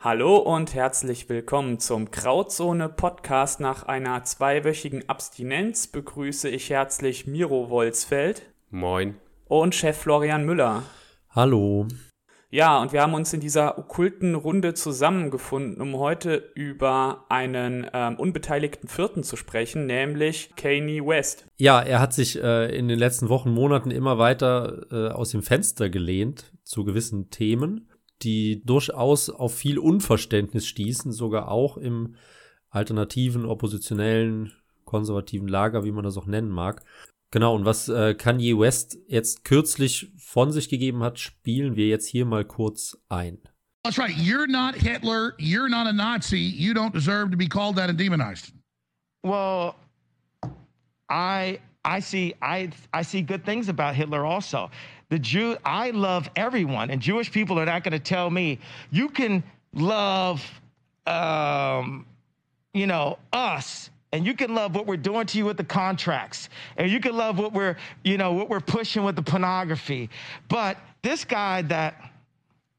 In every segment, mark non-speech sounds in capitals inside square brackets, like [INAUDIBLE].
Hallo und herzlich willkommen zum Grauzone Podcast. Nach einer zweiwöchigen Abstinenz begrüße ich herzlich Miro Wolzfeld. Moin. Und Chef Florian Müller. Hallo. Ja, und wir haben uns in dieser okkulten Runde zusammengefunden, um heute über einen ähm, unbeteiligten Vierten zu sprechen, nämlich Kanye West. Ja, er hat sich äh, in den letzten Wochen, Monaten immer weiter äh, aus dem Fenster gelehnt zu gewissen Themen, die durchaus auf viel Unverständnis stießen, sogar auch im alternativen, oppositionellen, konservativen Lager, wie man das auch nennen mag. Genau, und was äh, Kanye West jetzt kürzlich von sich gegeben hat, spielen wir jetzt hier mal kurz ein. That's right. You're not Hitler. You're not a Nazi. You don't deserve to be called that and demonized. Well, I I see I I see good things about Hitler also. The Jew I love everyone, and Jewish people are not going to tell me. You can love, um, you know, us and you can love what we're doing to you with the contracts and you can love what we're you know what we're pushing with the pornography. But this guy that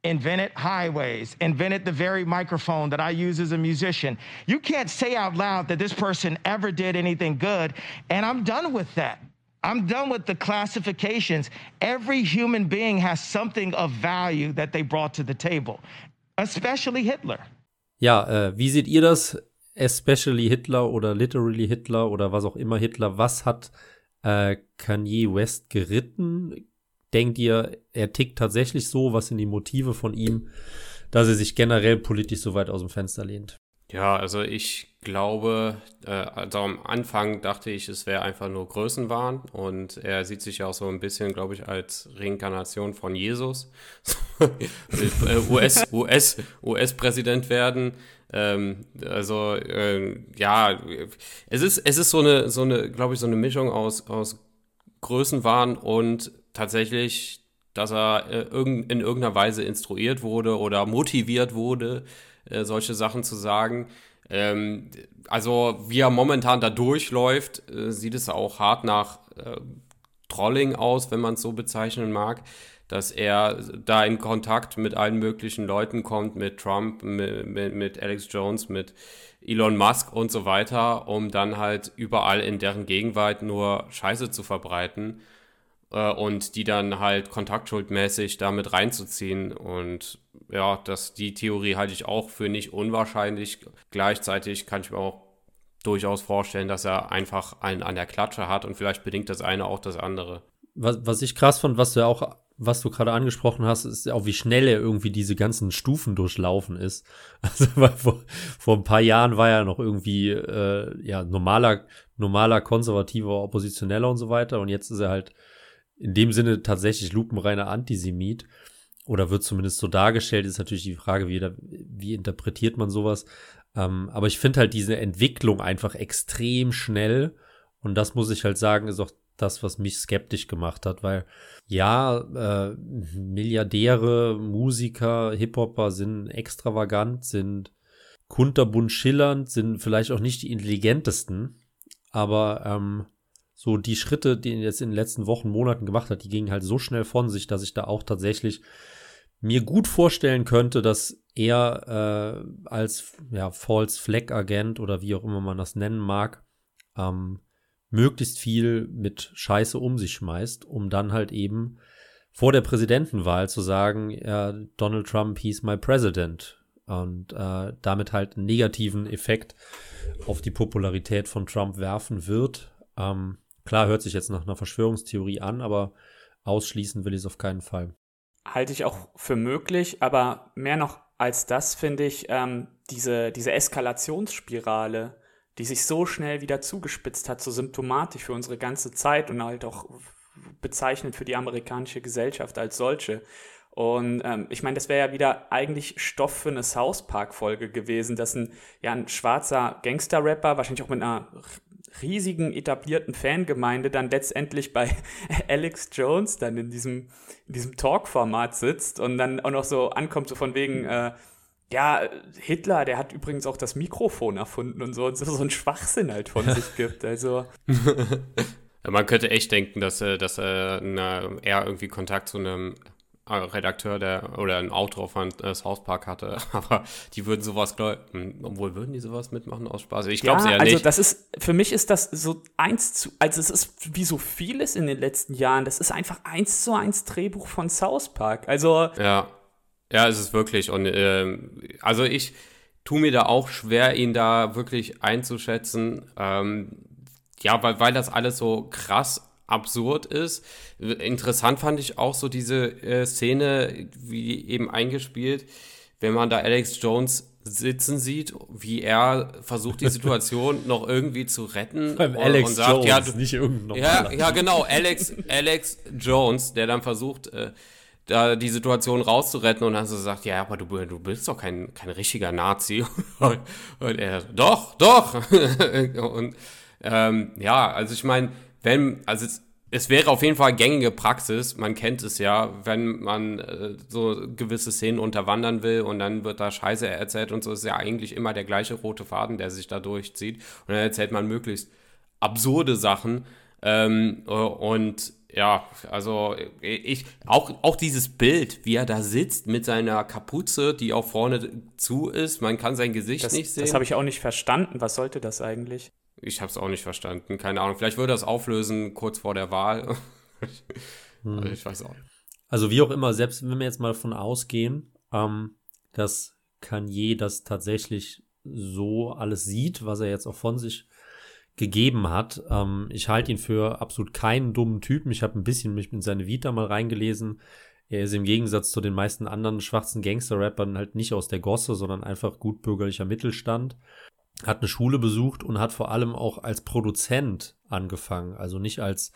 invented highways invented the very microphone that i use as a musician you can't say out loud that this person ever did anything good and i'm done with that i'm done with the classifications every human being has something of value that they brought to the table especially hitler Ja, äh, wie seht ihr das? especially Hitler oder literally Hitler oder was auch immer Hitler, was hat äh, Kanye West geritten? Denkt ihr, er tickt tatsächlich so? Was sind die Motive von ihm, dass er sich generell politisch so weit aus dem Fenster lehnt? Ja, also ich glaube, äh, also am Anfang dachte ich, es wäre einfach nur Größenwahn und er sieht sich ja auch so ein bisschen, glaube ich, als Reinkarnation von Jesus. [LAUGHS] US, US, US-Präsident werden. Ähm, also äh, ja, es ist, es ist so eine, so eine, glaube ich, so eine Mischung aus, aus Größenwahn und tatsächlich, dass er äh, in irgendeiner Weise instruiert wurde oder motiviert wurde, äh, solche Sachen zu sagen. Ähm, also wie er momentan da durchläuft, äh, sieht es auch hart nach äh, Trolling aus, wenn man es so bezeichnen mag, dass er da in Kontakt mit allen möglichen Leuten kommt, mit Trump, mit, mit, mit Alex Jones, mit Elon Musk und so weiter, um dann halt überall in deren Gegenwart nur Scheiße zu verbreiten äh, und die dann halt kontaktschuldmäßig damit reinzuziehen. Und ja, das, die Theorie halte ich auch für nicht unwahrscheinlich. Gleichzeitig kann ich mir auch durchaus vorstellen, dass er einfach einen an der Klatsche hat und vielleicht bedingt das eine auch das andere. Was, was ich krass fand, was du ja auch, was du gerade angesprochen hast, ist auch, wie schnell er irgendwie diese ganzen Stufen durchlaufen ist. [LAUGHS] Also weil vor, vor ein paar Jahren war er noch irgendwie äh, ja normaler, normaler konservativer Oppositioneller und so weiter. Und jetzt ist er halt in dem Sinne tatsächlich lupenreiner Antisemit oder wird zumindest so dargestellt, ist natürlich die Frage, wie, wie interpretiert man sowas. Ähm, aber ich finde halt diese Entwicklung einfach extrem schnell und das muss ich halt sagen, ist auch das, was mich skeptisch gemacht hat, weil ja, äh, Milliardäre, Musiker, Hip-Hopper sind extravagant, sind kunterbunt schillernd, sind vielleicht auch nicht die intelligentesten, aber ähm, so die Schritte, die er jetzt in den letzten Wochen, Monaten gemacht hat, die gingen halt so schnell von sich, dass ich da auch tatsächlich mir gut vorstellen könnte, dass er äh, als ja, False Flag Agent oder wie auch immer man das nennen mag, ähm, möglichst viel mit Scheiße um sich schmeißt, um dann halt eben vor der Präsidentenwahl zu sagen, ja, Donald Trump, he's my president. Und äh, damit halt einen negativen Effekt auf die Popularität von Trump werfen wird. Ähm, Klar, hört sich jetzt nach einer Verschwörungstheorie an, aber ausschließen will ich es auf keinen Fall. Halte ich auch für möglich, aber mehr noch als das finde ich ähm, diese, diese Eskalationsspirale, die sich so schnell wieder zugespitzt hat, so symptomatisch für unsere ganze Zeit und halt auch bezeichnend für die amerikanische Gesellschaft als solche. Und ähm, ich meine, das wäre ja wieder eigentlich Stoff für eine South Park-Folge gewesen, dass ein, ja, ein schwarzer Gangster-Rapper, wahrscheinlich auch mit einer riesigen etablierten Fangemeinde, dann letztendlich bei [LAUGHS] Alex Jones dann in diesem, in diesem Talk-Format sitzt und dann auch noch so ankommt, so von wegen, äh, ja, Hitler, der hat übrigens auch das Mikrofon erfunden und so, und so, so ein Schwachsinn halt von [LAUGHS] sich gibt. Also. Man könnte echt denken, dass, äh, dass äh, er irgendwie Kontakt zu einem Redakteur der oder ein Autor von äh, South Park hatte, [LAUGHS] aber die würden sowas glauben, obwohl würden die sowas mitmachen aus Spaß? Ich glaube ja, ja nicht. Also das ist für mich ist das so eins zu, also es ist wie so vieles in den letzten Jahren. Das ist einfach eins zu eins Drehbuch von South Park. Also ja, ja, es ist wirklich und äh, also ich tue mir da auch schwer, ihn da wirklich einzuschätzen. Ähm, ja, weil, weil das alles so krass absurd ist. Interessant fand ich auch so diese äh, Szene, wie eben eingespielt, wenn man da Alex Jones sitzen sieht, wie er versucht, die [LAUGHS] Situation noch irgendwie zu retten. Beim Alex und sagt, Jones, ja, du, nicht irgendein ja, ja, genau, Alex, Alex Jones, der dann versucht, äh, da die Situation rauszuretten und dann so sagt, ja, aber du, du bist doch kein, kein richtiger Nazi. [LAUGHS] und er, doch, doch. [LAUGHS] und ähm, ja, also ich meine, wenn, also es, es, wäre auf jeden Fall gängige Praxis, man kennt es ja, wenn man äh, so gewisse Szenen unterwandern will und dann wird da Scheiße erzählt und so, ist ja eigentlich immer der gleiche rote Faden, der sich da durchzieht. Und dann erzählt man möglichst absurde Sachen. Ähm, und ja, also ich, auch, auch dieses Bild, wie er da sitzt mit seiner Kapuze, die auch vorne zu ist, man kann sein Gesicht das, nicht sehen. Das habe ich auch nicht verstanden. Was sollte das eigentlich? Ich habe es auch nicht verstanden. Keine Ahnung. Vielleicht würde das auflösen kurz vor der Wahl. [LAUGHS] hm. also ich weiß auch. Also wie auch immer, selbst wenn wir jetzt mal davon ausgehen, ähm, dass Kanye das tatsächlich so alles sieht, was er jetzt auch von sich gegeben hat. Ähm, ich halte ihn für absolut keinen dummen Typen. Ich habe ein bisschen mich in seine Vita mal reingelesen. Er ist im Gegensatz zu den meisten anderen schwarzen Gangster-Rappern halt nicht aus der Gosse, sondern einfach gutbürgerlicher Mittelstand hat eine Schule besucht und hat vor allem auch als Produzent angefangen. Also nicht als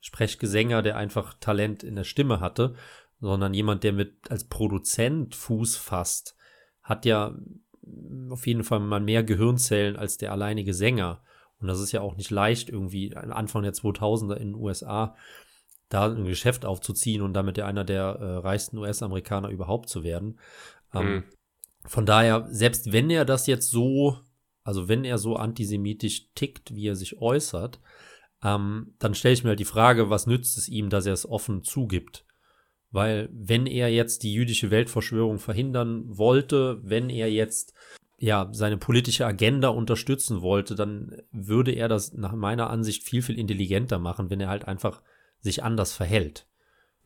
Sprechgesänger, der einfach Talent in der Stimme hatte, sondern jemand, der mit als Produzent Fuß fasst, hat ja auf jeden Fall mal mehr Gehirnzellen als der alleinige Sänger. Und das ist ja auch nicht leicht, irgendwie Anfang der 2000er in den USA da ein Geschäft aufzuziehen und damit ja einer der äh, reichsten US-Amerikaner überhaupt zu werden. Ähm, mhm. Von daher, selbst wenn er das jetzt so also wenn er so antisemitisch tickt, wie er sich äußert, ähm, dann stelle ich mir halt die Frage, was nützt es ihm, dass er es offen zugibt? Weil wenn er jetzt die jüdische Weltverschwörung verhindern wollte, wenn er jetzt ja seine politische Agenda unterstützen wollte, dann würde er das nach meiner Ansicht viel, viel intelligenter machen, wenn er halt einfach sich anders verhält.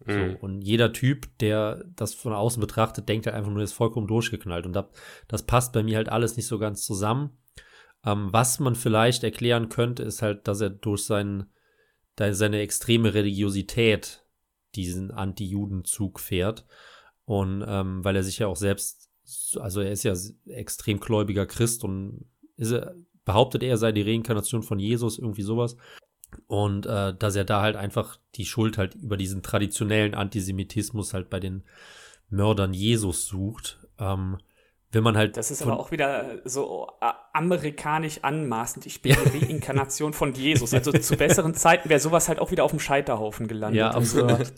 Mhm. So, und jeder Typ, der das von außen betrachtet, denkt halt einfach nur, er ist vollkommen durchgeknallt. Und das passt bei mir halt alles nicht so ganz zusammen. Ähm, was man vielleicht erklären könnte, ist halt, dass er durch seinen, seine extreme Religiosität diesen Anti-Juden-Zug fährt. Und ähm, weil er sich ja auch selbst, also er ist ja extrem gläubiger Christ und ist behauptet er, sei die Reinkarnation von Jesus, irgendwie sowas. Und äh, dass er da halt einfach die Schuld halt über diesen traditionellen Antisemitismus halt bei den Mördern Jesus sucht. Ähm, wenn man halt. Das ist aber auch wieder so äh, amerikanisch anmaßend. Ich bin die Reinkarnation von Jesus. Also zu besseren Zeiten wäre sowas halt auch wieder auf dem Scheiterhaufen gelandet. Ja, absolut.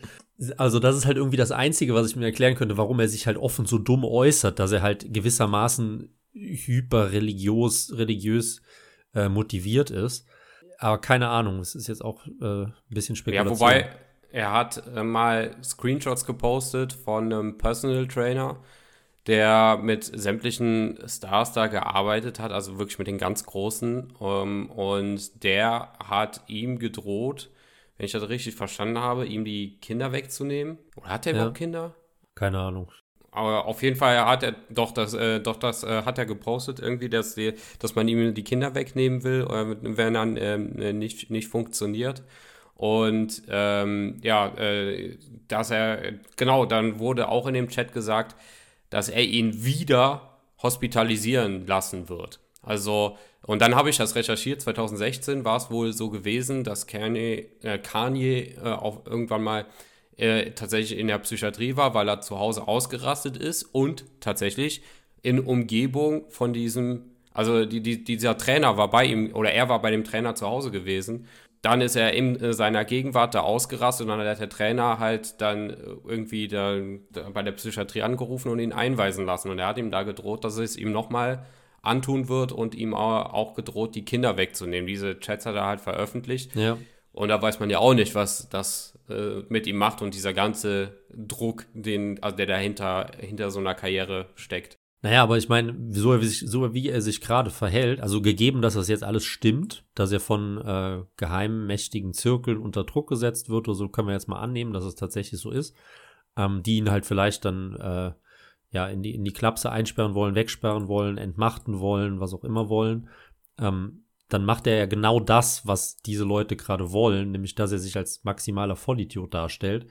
Also das ist halt irgendwie das Einzige, was ich mir erklären könnte, warum er sich halt offen so dumm äußert, dass er halt gewissermaßen hyperreligiös religiös äh, motiviert ist. Aber keine Ahnung, es ist jetzt auch äh, ein bisschen Spekulation. Ja, wobei er hat äh, mal Screenshots gepostet von einem Personal Trainer, der mit sämtlichen Stars da gearbeitet hat, also wirklich mit den ganz Großen. Ähm, und der hat ihm gedroht, wenn ich das richtig verstanden habe, ihm die Kinder wegzunehmen. Oder hat er ja. überhaupt Kinder? Keine Ahnung. Aber auf jeden Fall hat er doch das, äh, doch das äh, hat er gepostet irgendwie, dass, die, dass man ihm die Kinder wegnehmen will, oder wenn dann ähm, nicht, nicht funktioniert. Und ähm, ja, äh, dass er, genau, dann wurde auch in dem Chat gesagt, dass er ihn wieder hospitalisieren lassen wird. Also, und dann habe ich das recherchiert, 2016 war es wohl so gewesen, dass Kanye, äh, Kanye äh, auch irgendwann mal äh, tatsächlich in der Psychiatrie war, weil er zu Hause ausgerastet ist und tatsächlich in Umgebung von diesem, also die, die, dieser Trainer war bei ihm oder er war bei dem Trainer zu Hause gewesen. Dann ist er in äh, seiner Gegenwart da ausgerastet und dann hat der Trainer halt dann irgendwie da, da bei der Psychiatrie angerufen und ihn einweisen lassen. Und er hat ihm da gedroht, dass es ihm nochmal antun wird und ihm auch gedroht, die Kinder wegzunehmen. Diese Chats hat er halt veröffentlicht. Ja. Und da weiß man ja auch nicht, was das äh, mit ihm macht und dieser ganze Druck, den, also der dahinter hinter so einer Karriere steckt. Naja, aber ich meine, so, so, wie er sich gerade verhält, also gegeben, dass das jetzt alles stimmt, dass er von äh, geheimen, mächtigen Zirkeln unter Druck gesetzt wird, oder so können wir jetzt mal annehmen, dass es tatsächlich so ist, ähm, die ihn halt vielleicht dann äh, ja, in die, in die Klapse einsperren wollen, wegsperren wollen, entmachten wollen, was auch immer wollen, ähm, dann macht er ja genau das, was diese Leute gerade wollen, nämlich dass er sich als maximaler Vollidiot darstellt.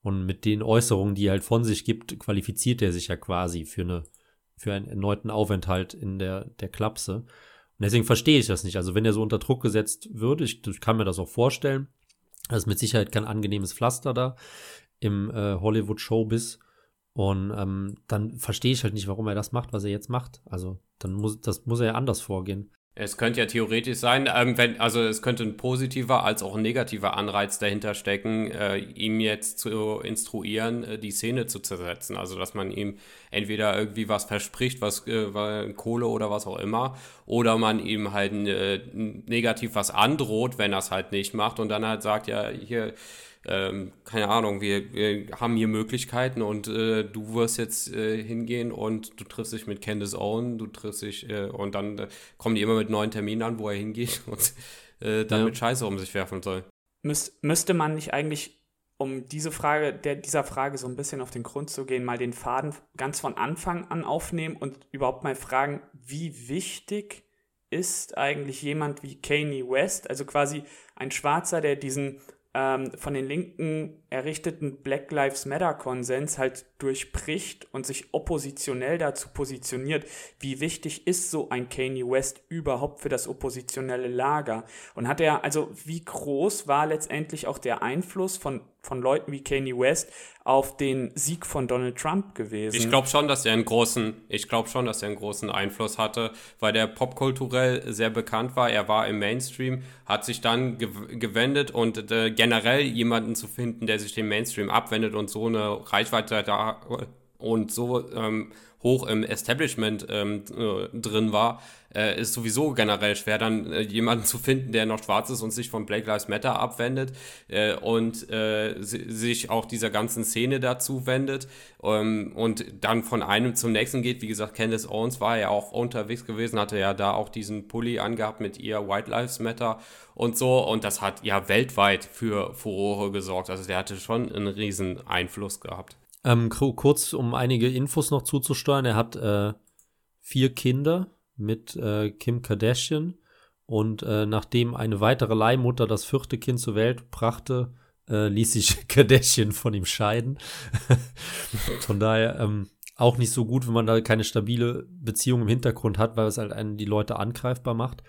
Und mit den Äußerungen, die er halt von sich gibt, qualifiziert er sich ja quasi für, eine, für einen erneuten Aufenthalt in der, der Klapse. Und deswegen verstehe ich das nicht. Also wenn er so unter Druck gesetzt würde, ich, ich kann mir das auch vorstellen, das ist mit Sicherheit kein angenehmes Pflaster da im äh, Hollywood-Showbiz. Und ähm, dann verstehe ich halt nicht, warum er das macht, was er jetzt macht. Also dann muss das muss er ja anders vorgehen. Es könnte ja theoretisch sein, ähm, wenn, also es könnte ein positiver als auch ein negativer Anreiz dahinter stecken, äh, ihm jetzt zu instruieren, äh, die Szene zu zersetzen. Also dass man ihm entweder irgendwie was verspricht, was äh, Kohle oder was auch immer, oder man ihm halt äh, negativ was androht, wenn er es halt nicht macht und dann halt sagt, ja, hier, ähm, keine Ahnung, wir, wir, haben hier Möglichkeiten und äh, du wirst jetzt äh, hingehen und du triffst dich mit Candace Owen, du triffst dich äh, und dann äh, kommen die immer mit neuen Terminen an, wo er hingeht [LAUGHS] und äh, dann ja. mit Scheiße um sich werfen soll. Müs müsste man nicht eigentlich, um diese Frage, der, dieser Frage so ein bisschen auf den Grund zu gehen, mal den Faden ganz von Anfang an aufnehmen und überhaupt mal fragen, wie wichtig ist eigentlich jemand wie Kanye West, also quasi ein Schwarzer, der diesen ähm, von den Linken errichteten Black Lives Matter-Konsens halt durchbricht und sich oppositionell dazu positioniert, wie wichtig ist so ein Kanye West überhaupt für das oppositionelle Lager? Und hat er, also wie groß war letztendlich auch der Einfluss von, von Leuten wie Kanye West auf den Sieg von Donald Trump gewesen? Ich glaube schon, dass er einen großen, ich glaube schon, dass er einen großen Einfluss hatte, weil der popkulturell sehr bekannt war. Er war im Mainstream, hat sich dann gewendet und äh, generell jemanden zu finden, der sich dem Mainstream abwendet und so eine Reichweite da und so ähm, hoch im Establishment ähm, äh, drin war, äh, ist sowieso generell schwer, dann äh, jemanden zu finden, der noch schwarz ist und sich von Black Lives Matter abwendet äh, und äh, sich auch dieser ganzen Szene dazu wendet ähm, und dann von einem zum nächsten geht. Wie gesagt, Candace Owens war ja auch unterwegs gewesen, hatte ja da auch diesen Pulli angehabt mit ihr White Lives Matter und so und das hat ja weltweit für Furore gesorgt. Also der hatte schon einen riesen Einfluss gehabt. Ähm, kurz, um einige Infos noch zuzusteuern. Er hat äh, vier Kinder mit äh, Kim Kardashian und äh, nachdem eine weitere Leihmutter das vierte Kind zur Welt brachte, äh, ließ sich [LAUGHS] Kardashian von ihm scheiden. [LAUGHS] von daher ähm, auch nicht so gut, wenn man da keine stabile Beziehung im Hintergrund hat, weil es halt einen die Leute angreifbar macht.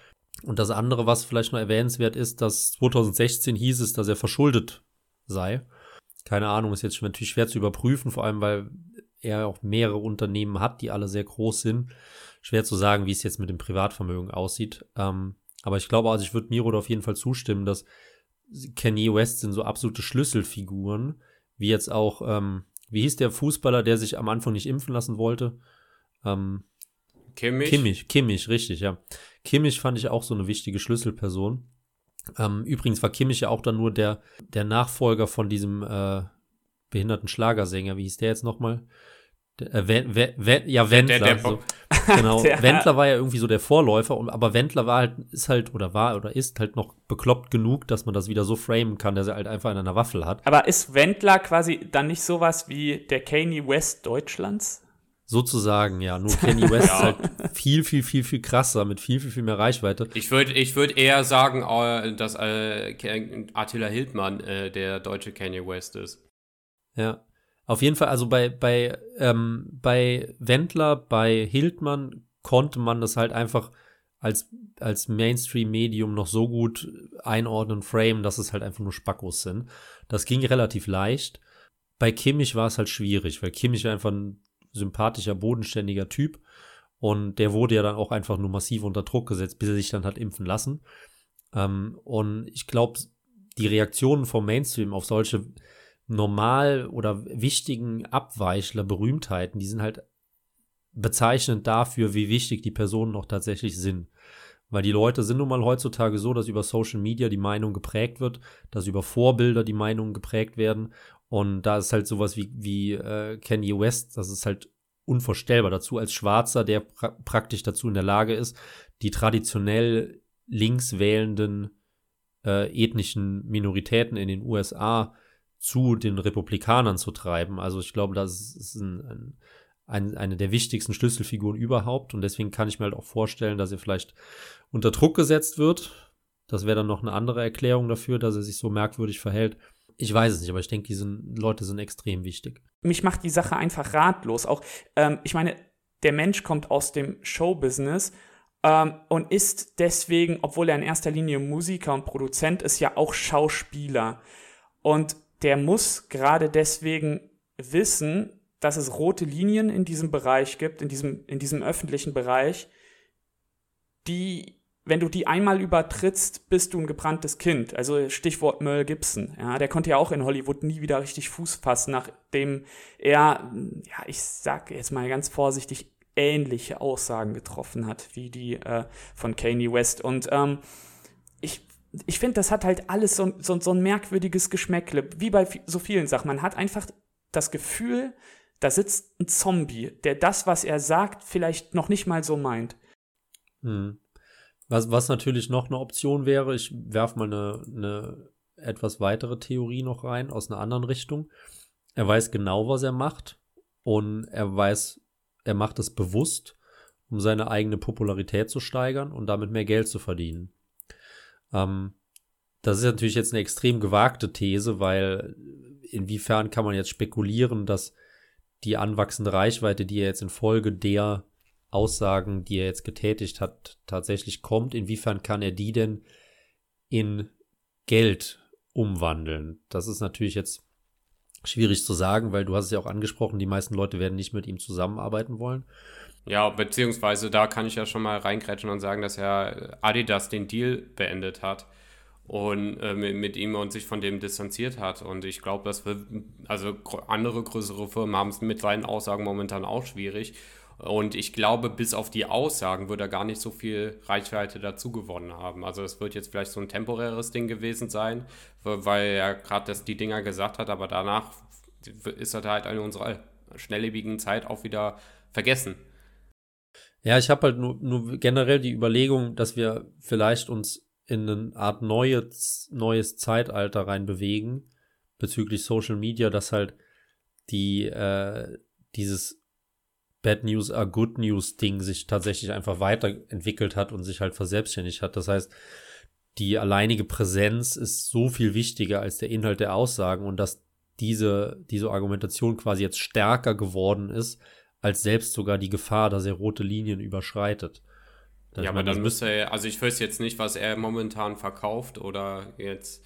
Und das andere, was vielleicht noch erwähnenswert ist, dass 2016 hieß es, dass er verschuldet sei. Keine Ahnung, ist jetzt natürlich schwer zu überprüfen, vor allem weil er auch mehrere Unternehmen hat, die alle sehr groß sind. Schwer zu sagen, wie es jetzt mit dem Privatvermögen aussieht. Ähm, aber ich glaube, also ich würde Miro auf jeden Fall zustimmen, dass Kanye West sind so absolute Schlüsselfiguren, wie jetzt auch, ähm, wie hieß der Fußballer, der sich am Anfang nicht impfen lassen wollte? Ähm, Kimmich. Kimmich, Kimmich, richtig, ja. Kimmich fand ich auch so eine wichtige Schlüsselperson. Ähm, übrigens war Kimmich ja auch dann nur der, der Nachfolger von diesem äh, behinderten Schlagersänger. Wie hieß der jetzt nochmal? Äh, Wen, Wen, Wen, ja, Wendler. Der, [LAUGHS] [LAUGHS] der so. Genau. Wendler war ja irgendwie so der Vorläufer, und, aber Wendler war halt, ist halt, oder war oder ist halt noch bekloppt genug, dass man das wieder so framen kann, dass er halt einfach in einer Waffel hat. Aber ist Wendler quasi dann nicht sowas wie der Kanye West Deutschlands? Sozusagen, ja. Nur [LAUGHS] Kanye West ja. ist halt viel, viel, viel, viel krasser, mit viel, viel, viel mehr Reichweite. Ich würde ich würd eher sagen, äh, dass äh, Attila Hildmann äh, der deutsche Kanye West ist. Ja. Auf jeden Fall, also bei, bei, ähm, bei Wendler, bei Hildmann konnte man das halt einfach als, als Mainstream-Medium noch so gut einordnen, frame, dass es halt einfach nur Spackos sind. Das ging relativ leicht. bei Kimmich war es halt schwierig, weil Kimmich einfach ein sympathischer, bodenständiger Typ und der wurde ja dann auch einfach nur massiv unter Druck gesetzt, bis er sich dann hat impfen lassen. Ähm, und ich glaube, die Reaktionen vom Mainstream auf solche normal oder wichtigen Abweichler, Berühmtheiten, die sind halt bezeichnend dafür, wie wichtig die Personen noch tatsächlich sind. Weil die Leute sind nun mal heutzutage so, dass über Social Media die Meinung geprägt wird, dass über Vorbilder die Meinungen geprägt werden. Und da ist halt sowas wie, wie äh, Kanye West, das ist halt unvorstellbar dazu als Schwarzer, der pra praktisch dazu in der Lage ist, die traditionell links wählenden äh, ethnischen Minoritäten in den USA zu den Republikanern zu treiben. Also ich glaube, das ist ein, ein, ein, eine der wichtigsten Schlüsselfiguren überhaupt und deswegen kann ich mir halt auch vorstellen, dass er vielleicht unter Druck gesetzt wird. Das wäre dann noch eine andere Erklärung dafür, dass er sich so merkwürdig verhält. Ich weiß es nicht, aber ich denke, diese Leute sind extrem wichtig. Mich macht die Sache einfach ratlos. Auch, ähm, ich meine, der Mensch kommt aus dem Showbusiness ähm, und ist deswegen, obwohl er in erster Linie Musiker und Produzent ist, ja auch Schauspieler. Und der muss gerade deswegen wissen, dass es rote Linien in diesem Bereich gibt, in diesem, in diesem öffentlichen Bereich, die, wenn du die einmal übertrittst, bist du ein gebranntes Kind. Also Stichwort Merle Gibson. Ja, der konnte ja auch in Hollywood nie wieder richtig Fuß fassen, nachdem er, ja, ich sag jetzt mal ganz vorsichtig, ähnliche Aussagen getroffen hat, wie die äh, von Kanye West. Und ähm, ich ich finde, das hat halt alles so, so, so ein merkwürdiges Geschmäckle, wie bei so vielen Sachen. Man hat einfach das Gefühl, da sitzt ein Zombie, der das, was er sagt, vielleicht noch nicht mal so meint. Hm. Was, was natürlich noch eine Option wäre, ich werfe mal eine, eine etwas weitere Theorie noch rein aus einer anderen Richtung. Er weiß genau, was er macht und er weiß, er macht es bewusst, um seine eigene Popularität zu steigern und damit mehr Geld zu verdienen. Ähm, das ist natürlich jetzt eine extrem gewagte These, weil inwiefern kann man jetzt spekulieren, dass die anwachsende Reichweite, die er jetzt infolge der Aussagen, die er jetzt getätigt hat, tatsächlich kommt. Inwiefern kann er die denn in Geld umwandeln? Das ist natürlich jetzt schwierig zu sagen, weil du hast es ja auch angesprochen, die meisten Leute werden nicht mit ihm zusammenarbeiten wollen. Ja, beziehungsweise da kann ich ja schon mal reingrätschen und sagen, dass ja Adidas den Deal beendet hat und äh, mit, ihm und sich von dem distanziert hat. Und ich glaube, dass wir, also andere größere Firmen haben es mit seinen Aussagen momentan auch schwierig. Und ich glaube, bis auf die Aussagen wird er gar nicht so viel Reichweite dazu gewonnen haben. Also es wird jetzt vielleicht so ein temporäres Ding gewesen sein, weil er gerade die Dinger gesagt hat, aber danach ist er halt in unserer schnelllebigen Zeit auch wieder vergessen. Ja, ich habe halt nur, nur generell die Überlegung, dass wir vielleicht uns in eine Art neues, neues Zeitalter reinbewegen bezüglich Social Media, dass halt die äh, dieses Bad News are Good News Ding sich tatsächlich einfach weiterentwickelt hat und sich halt verselbstständigt hat. Das heißt, die alleinige Präsenz ist so viel wichtiger als der Inhalt der Aussagen und dass diese, diese Argumentation quasi jetzt stärker geworden ist, als selbst sogar die Gefahr, dass er rote Linien überschreitet. Ja, aber dann müsste er, also ich weiß jetzt nicht, was er momentan verkauft oder jetzt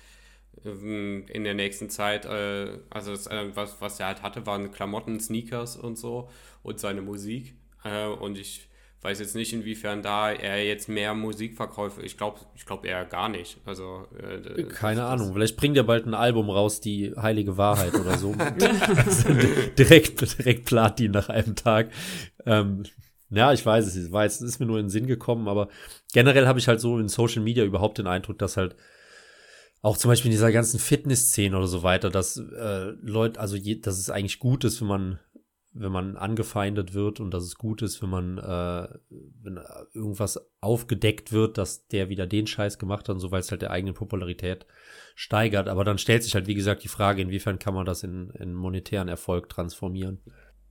ähm, in der nächsten Zeit, äh, also das, äh, was, was er halt hatte, waren Klamotten, Sneakers und so und seine Musik. Äh, und ich weiß jetzt nicht, inwiefern da er jetzt mehr Musik verkauft. Ich glaube ich glaub eher gar nicht. Also, Keine Ahnung. Vielleicht bringt er bald ein Album raus, die heilige Wahrheit oder so. [LAUGHS] [LAUGHS] direkt, direkt Platin nach einem Tag. Ähm, ja, ich weiß es. Ich weiß, es ist mir nur in den Sinn gekommen, aber generell habe ich halt so in Social Media überhaupt den Eindruck, dass halt auch zum Beispiel in dieser ganzen Fitnessszene oder so weiter, dass äh, Leute, also je, dass es eigentlich gut ist, wenn man wenn man angefeindet wird und dass es gut ist, wenn man, äh, wenn irgendwas aufgedeckt wird, dass der wieder den Scheiß gemacht hat und so, weil es halt der eigenen Popularität steigert. Aber dann stellt sich halt, wie gesagt, die Frage, inwiefern kann man das in, in monetären Erfolg transformieren.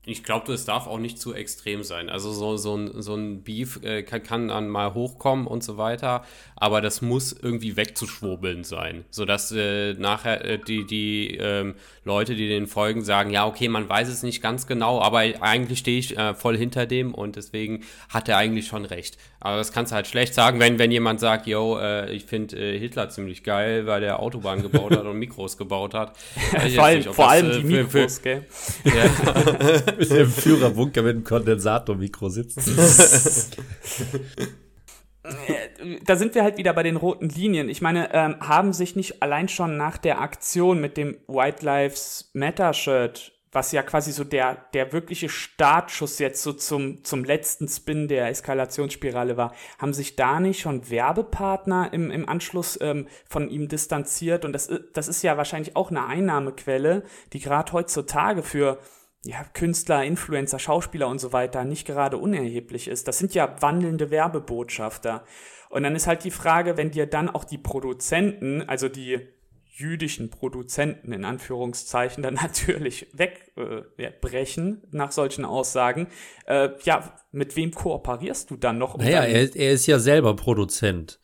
Ich glaube, es darf auch nicht zu extrem sein. Also so, so, ein, so ein Beef äh, kann, kann, dann mal hochkommen und so weiter, aber das muss irgendwie wegzuschwurbeln sein, sodass äh, nachher äh, die, die ähm, Leute, die den folgen, sagen, ja, okay, man weiß es nicht ganz genau, aber eigentlich stehe ich äh, voll hinter dem und deswegen hat er eigentlich schon recht. Aber das kannst du halt schlecht sagen, wenn, wenn jemand sagt, yo, äh, ich finde äh, Hitler ziemlich geil, weil der Autobahn gebaut hat und Mikros gebaut hat. [LAUGHS] vor, allem, nicht, vor das, allem die Mikros, für, für, gell? Ja. [LAUGHS] mit dem Führerbunker mit dem Kondensatormikro sitzen. Äh, da sind wir halt wieder bei den roten Linien. Ich meine, ähm, haben sich nicht allein schon nach der Aktion mit dem White Lives Matter Shirt, was ja quasi so der, der wirkliche Startschuss jetzt so zum, zum letzten Spin der Eskalationsspirale war, haben sich da nicht schon Werbepartner im, im Anschluss ähm, von ihm distanziert? Und das, das ist ja wahrscheinlich auch eine Einnahmequelle, die gerade heutzutage für ja, Künstler, Influencer, Schauspieler und so weiter nicht gerade unerheblich ist. Das sind ja wandelnde Werbebotschafter. Und dann ist halt die Frage, wenn dir dann auch die Produzenten, also die jüdischen Produzenten in Anführungszeichen, dann [LAUGHS] natürlich wegbrechen äh, nach solchen Aussagen, äh, ja, mit wem kooperierst du dann noch? Um naja, er, er ist ja selber Produzent.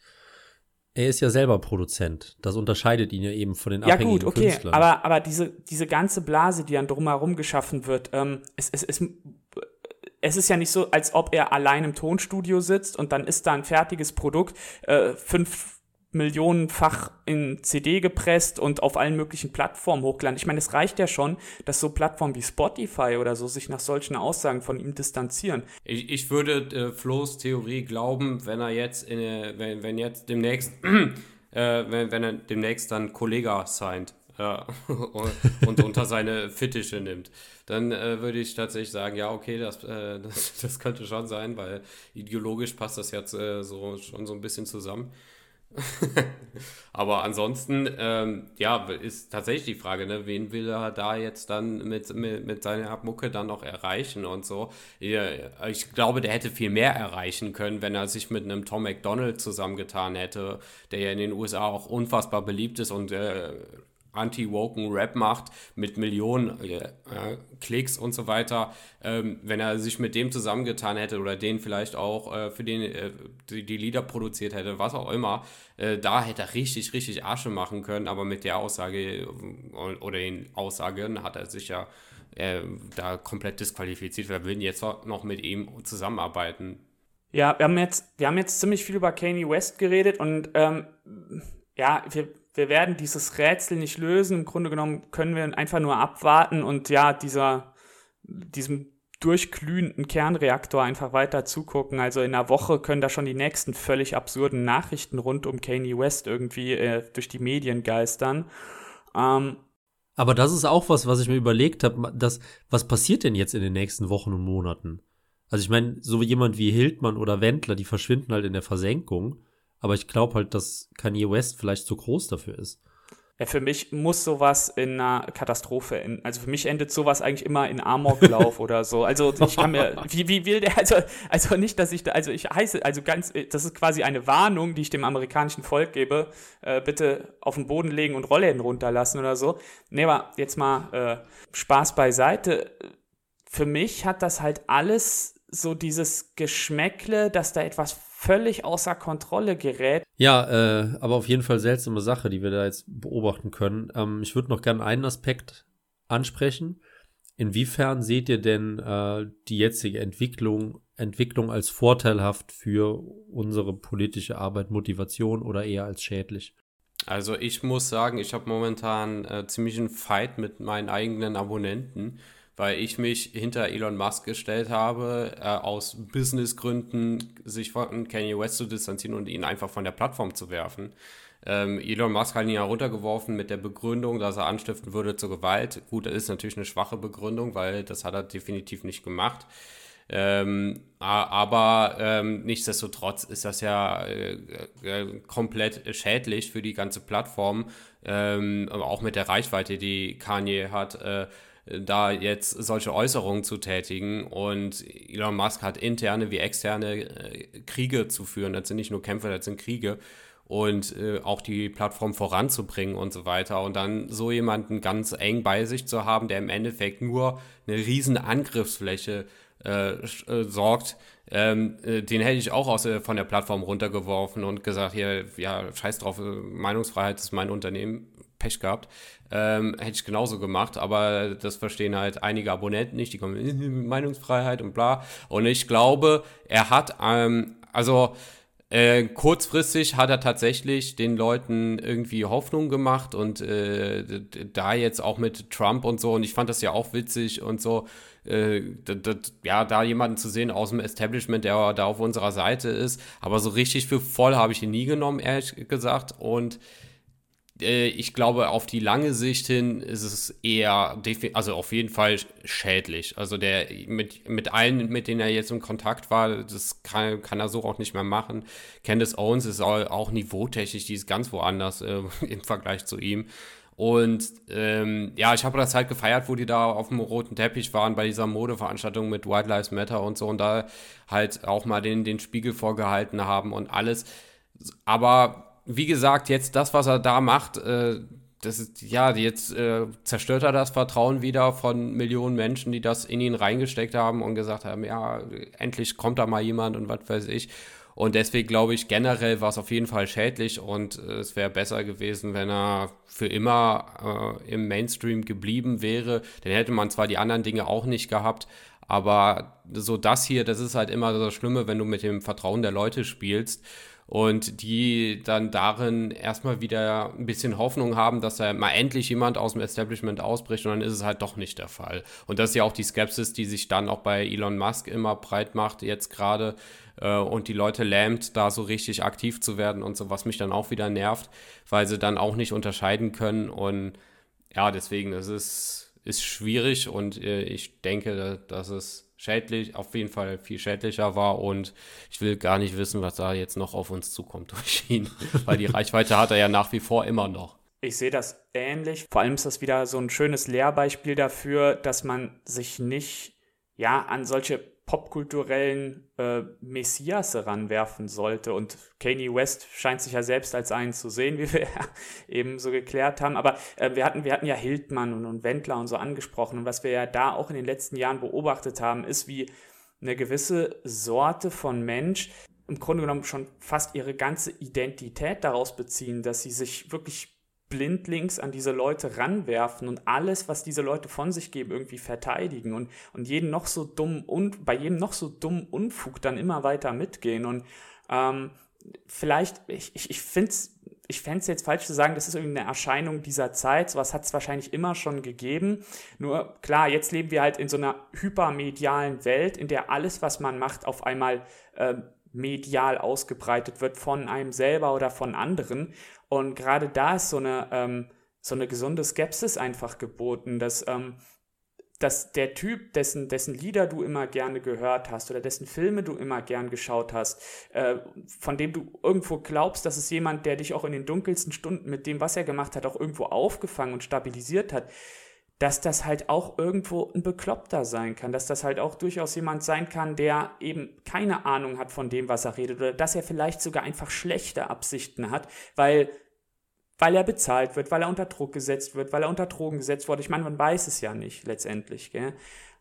Er ist ja selber Produzent. Das unterscheidet ihn ja eben von den ja, abhängigen gut, okay. Künstlern. Aber, aber diese, diese ganze Blase, die dann drumherum geschaffen wird, ähm, es, es, es, es ist ja nicht so, als ob er allein im Tonstudio sitzt und dann ist da ein fertiges Produkt, äh, fünf millionenfach in CD gepresst und auf allen möglichen Plattformen hochgeladen. Ich meine, es reicht ja schon, dass so Plattformen wie Spotify oder so sich nach solchen Aussagen von ihm distanzieren. Ich, ich würde äh, Flo's Theorie glauben, wenn er jetzt, in, äh, wenn, wenn jetzt demnächst, [CLEARS THROAT] äh, wenn, wenn er demnächst dann Kollega signed. Ja, [LAUGHS] und unter seine Fittiche nimmt. Dann äh, würde ich tatsächlich sagen, ja, okay, das, äh, [LAUGHS] das, das, könnte schon sein, weil ideologisch passt das jetzt äh, so schon so ein bisschen zusammen. [LAUGHS] Aber ansonsten, ähm, ja, ist tatsächlich die Frage, ne, wen will er da jetzt dann mit, mit, mit seiner Mucke dann noch erreichen und so. Ich glaube, der hätte viel mehr erreichen können, wenn er sich mit einem Tom McDonald zusammengetan hätte, der ja in den USA auch unfassbar beliebt ist und äh, anti-woken Rap macht mit Millionen äh, Klicks und so weiter, ähm, wenn er sich mit dem zusammengetan hätte oder den vielleicht auch äh, für den äh, die, die, Lieder produziert hätte, was auch immer, äh, da hätte er richtig, richtig Asche machen können, aber mit der Aussage äh, oder den Aussagen hat er sich ja äh, da komplett disqualifiziert. Wer will jetzt noch mit ihm zusammenarbeiten? Ja, wir haben jetzt, wir haben jetzt ziemlich viel über Kanye West geredet und ähm, ja, wir wir werden dieses Rätsel nicht lösen. Im Grunde genommen können wir einfach nur abwarten und ja, dieser, diesem durchglühenden Kernreaktor einfach weiter zugucken. Also in einer Woche können da schon die nächsten völlig absurden Nachrichten rund um Kanye West irgendwie äh, durch die Medien geistern. Ähm, aber das ist auch was, was ich mir überlegt habe, was passiert denn jetzt in den nächsten Wochen und Monaten? Also ich meine, so wie jemand wie Hildmann oder Wendler, die verschwinden halt in der Versenkung. Aber ich glaube halt, dass Kanye West vielleicht zu groß dafür ist. Ja, für mich muss sowas in einer Katastrophe enden. Also für mich endet sowas eigentlich immer in Amoklauf [LAUGHS] oder so. Also ich kann mir, wie, wie will der, also, also nicht, dass ich da, also ich heiße, also ganz, das ist quasi eine Warnung, die ich dem amerikanischen Volk gebe, äh, bitte auf den Boden legen und Rollläden runterlassen oder so. Nee, aber jetzt mal äh, Spaß beiseite. Für mich hat das halt alles so dieses Geschmäckle, dass da etwas völlig außer Kontrolle gerät. Ja, äh, aber auf jeden Fall seltsame Sache, die wir da jetzt beobachten können. Ähm, ich würde noch gerne einen Aspekt ansprechen. Inwiefern seht ihr denn äh, die jetzige Entwicklung, Entwicklung als vorteilhaft für unsere politische Arbeit, Motivation oder eher als schädlich? Also ich muss sagen, ich habe momentan äh, ziemlich einen Fight mit meinen eigenen Abonnenten weil ich mich hinter Elon Musk gestellt habe, äh, aus Businessgründen sich von Kanye West zu distanzieren und ihn einfach von der Plattform zu werfen. Ähm, Elon Musk hat ihn ja runtergeworfen mit der Begründung, dass er anstiften würde zur Gewalt. Gut, das ist natürlich eine schwache Begründung, weil das hat er definitiv nicht gemacht. Ähm, aber ähm, nichtsdestotrotz ist das ja äh, äh, komplett schädlich für die ganze Plattform, ähm, auch mit der Reichweite, die Kanye hat. Äh, da jetzt solche Äußerungen zu tätigen. Und Elon Musk hat interne wie externe äh, Kriege zu führen. Das sind nicht nur Kämpfe, das sind Kriege. und äh, auch die Plattform voranzubringen und so weiter. Und dann so jemanden ganz eng bei sich zu haben, der im Endeffekt nur eine riesen Angriffsfläche äh, äh, sorgt, ähm, äh, den hätte ich auch aus, von der Plattform runtergeworfen und gesagt, hier, ja, scheiß drauf, Meinungsfreiheit ist mein Unternehmen, Pech gehabt. Ähm, hätte ich genauso gemacht, aber das verstehen halt einige Abonnenten nicht, die kommen, Meinungsfreiheit und bla. Und ich glaube, er hat, ähm, also äh, kurzfristig hat er tatsächlich den Leuten irgendwie Hoffnung gemacht und äh, da jetzt auch mit Trump und so, und ich fand das ja auch witzig und so, äh, ja, da jemanden zu sehen aus dem Establishment, der da auf unserer Seite ist, aber so richtig für voll habe ich ihn nie genommen, ehrlich gesagt, und äh, ich glaube, auf die lange Sicht hin ist es eher, also auf jeden Fall schädlich. Also der mit, mit allen, mit denen er jetzt in Kontakt war, das kann, kann er so auch nicht mehr machen. Candace Owens ist auch, auch niveautechnisch, die ist ganz woanders äh, [LAUGHS] im Vergleich zu ihm. Und ähm, ja, ich habe das halt gefeiert, wo die da auf dem roten Teppich waren bei dieser Modeveranstaltung mit White Lives Matter und so und da halt auch mal den, den Spiegel vorgehalten haben und alles. Aber wie gesagt, jetzt das, was er da macht, äh, das ist, ja, jetzt äh, zerstört er das Vertrauen wieder von Millionen Menschen, die das in ihn reingesteckt haben und gesagt haben, ja, endlich kommt da mal jemand und was weiß ich. Und deswegen glaube ich, generell war es auf jeden Fall schädlich und äh, es wäre besser gewesen, wenn er für immer äh, im Mainstream geblieben wäre. Dann hätte man zwar die anderen Dinge auch nicht gehabt, aber so das hier, das ist halt immer das Schlimme, wenn du mit dem Vertrauen der Leute spielst und die dann darin erstmal wieder ein bisschen Hoffnung haben, dass da mal endlich jemand aus dem Establishment ausbricht. Und dann ist es halt doch nicht der Fall. Und das ist ja auch die Skepsis, die sich dann auch bei Elon Musk immer breit macht, jetzt gerade äh, und die Leute lähmt, da so richtig aktiv zu werden und so, was mich dann auch wieder nervt, weil sie dann auch nicht unterscheiden können. Und ja, deswegen, das ist, ist schwierig. Und äh, ich denke, dass es schädlich, auf jeden Fall viel schädlicher war und ich will gar nicht wissen, was da jetzt noch auf uns zukommt [LAUGHS] durch ihn, weil die Reichweite hat er ja nach wie vor immer noch. Ich sehe das ähnlich. Vor allem ist das wieder so ein schönes Lehrbeispiel dafür, dass man sich nicht ja an solche popkulturellen äh, Messias ranwerfen sollte. Und Kanye West scheint sich ja selbst als einen zu sehen, [LAUGHS] wie wir eben so geklärt haben. Aber äh, wir, hatten, wir hatten ja Hildmann und, und Wendler und so angesprochen. Und was wir ja da auch in den letzten Jahren beobachtet haben, ist, wie eine gewisse Sorte von Mensch im Grunde genommen schon fast ihre ganze Identität daraus beziehen, dass sie sich wirklich blindlings an diese Leute ranwerfen und alles, was diese Leute von sich geben, irgendwie verteidigen und, und jeden noch so dumm und bei jedem noch so dumm Unfug dann immer weiter mitgehen. Und ähm, vielleicht, ich, ich, ich finde es ich fände es jetzt falsch zu sagen, das ist irgendeine Erscheinung dieser Zeit. Sowas hat es wahrscheinlich immer schon gegeben. Nur klar, jetzt leben wir halt in so einer hypermedialen Welt, in der alles, was man macht, auf einmal äh, medial ausgebreitet wird von einem selber oder von anderen. Und gerade da ist so eine, ähm, so eine gesunde Skepsis einfach geboten, dass, ähm, dass der Typ, dessen, dessen Lieder du immer gerne gehört hast oder dessen Filme du immer gern geschaut hast, äh, von dem du irgendwo glaubst, dass es jemand, der dich auch in den dunkelsten Stunden mit dem, was er gemacht hat, auch irgendwo aufgefangen und stabilisiert hat, dass das halt auch irgendwo ein Bekloppter sein kann, dass das halt auch durchaus jemand sein kann, der eben keine Ahnung hat von dem, was er redet oder dass er vielleicht sogar einfach schlechte Absichten hat, weil weil er bezahlt wird, weil er unter Druck gesetzt wird, weil er unter Drogen gesetzt wurde. Ich meine, man weiß es ja nicht letztendlich, gell?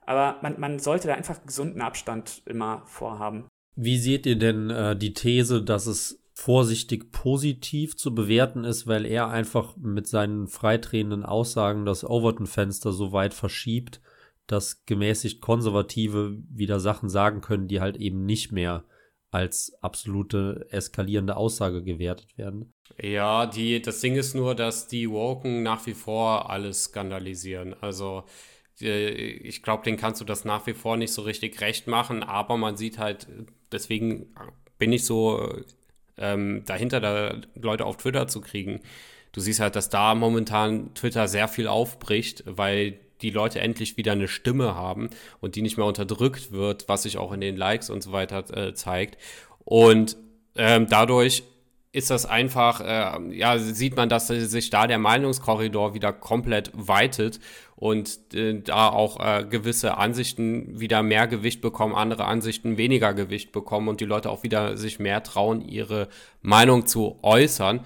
Aber man, man sollte da einfach gesunden Abstand immer vorhaben. Wie seht ihr denn äh, die These, dass es vorsichtig positiv zu bewerten ist, weil er einfach mit seinen freitretenden Aussagen das Overton-Fenster so weit verschiebt, dass gemäßigt Konservative wieder Sachen sagen können, die halt eben nicht mehr als absolute eskalierende Aussage gewertet werden. Ja, die, das Ding ist nur, dass die Woken nach wie vor alles skandalisieren. Also ich glaube, den kannst du das nach wie vor nicht so richtig recht machen, aber man sieht halt, deswegen bin ich so ähm, dahinter, da Leute auf Twitter zu kriegen. Du siehst halt, dass da momentan Twitter sehr viel aufbricht, weil die Leute endlich wieder eine Stimme haben und die nicht mehr unterdrückt wird, was sich auch in den Likes und so weiter äh, zeigt. Und ähm, dadurch ist das einfach, äh, ja, sieht man, dass sich da der Meinungskorridor wieder komplett weitet und äh, da auch äh, gewisse Ansichten wieder mehr Gewicht bekommen, andere Ansichten weniger Gewicht bekommen und die Leute auch wieder sich mehr trauen, ihre Meinung zu äußern.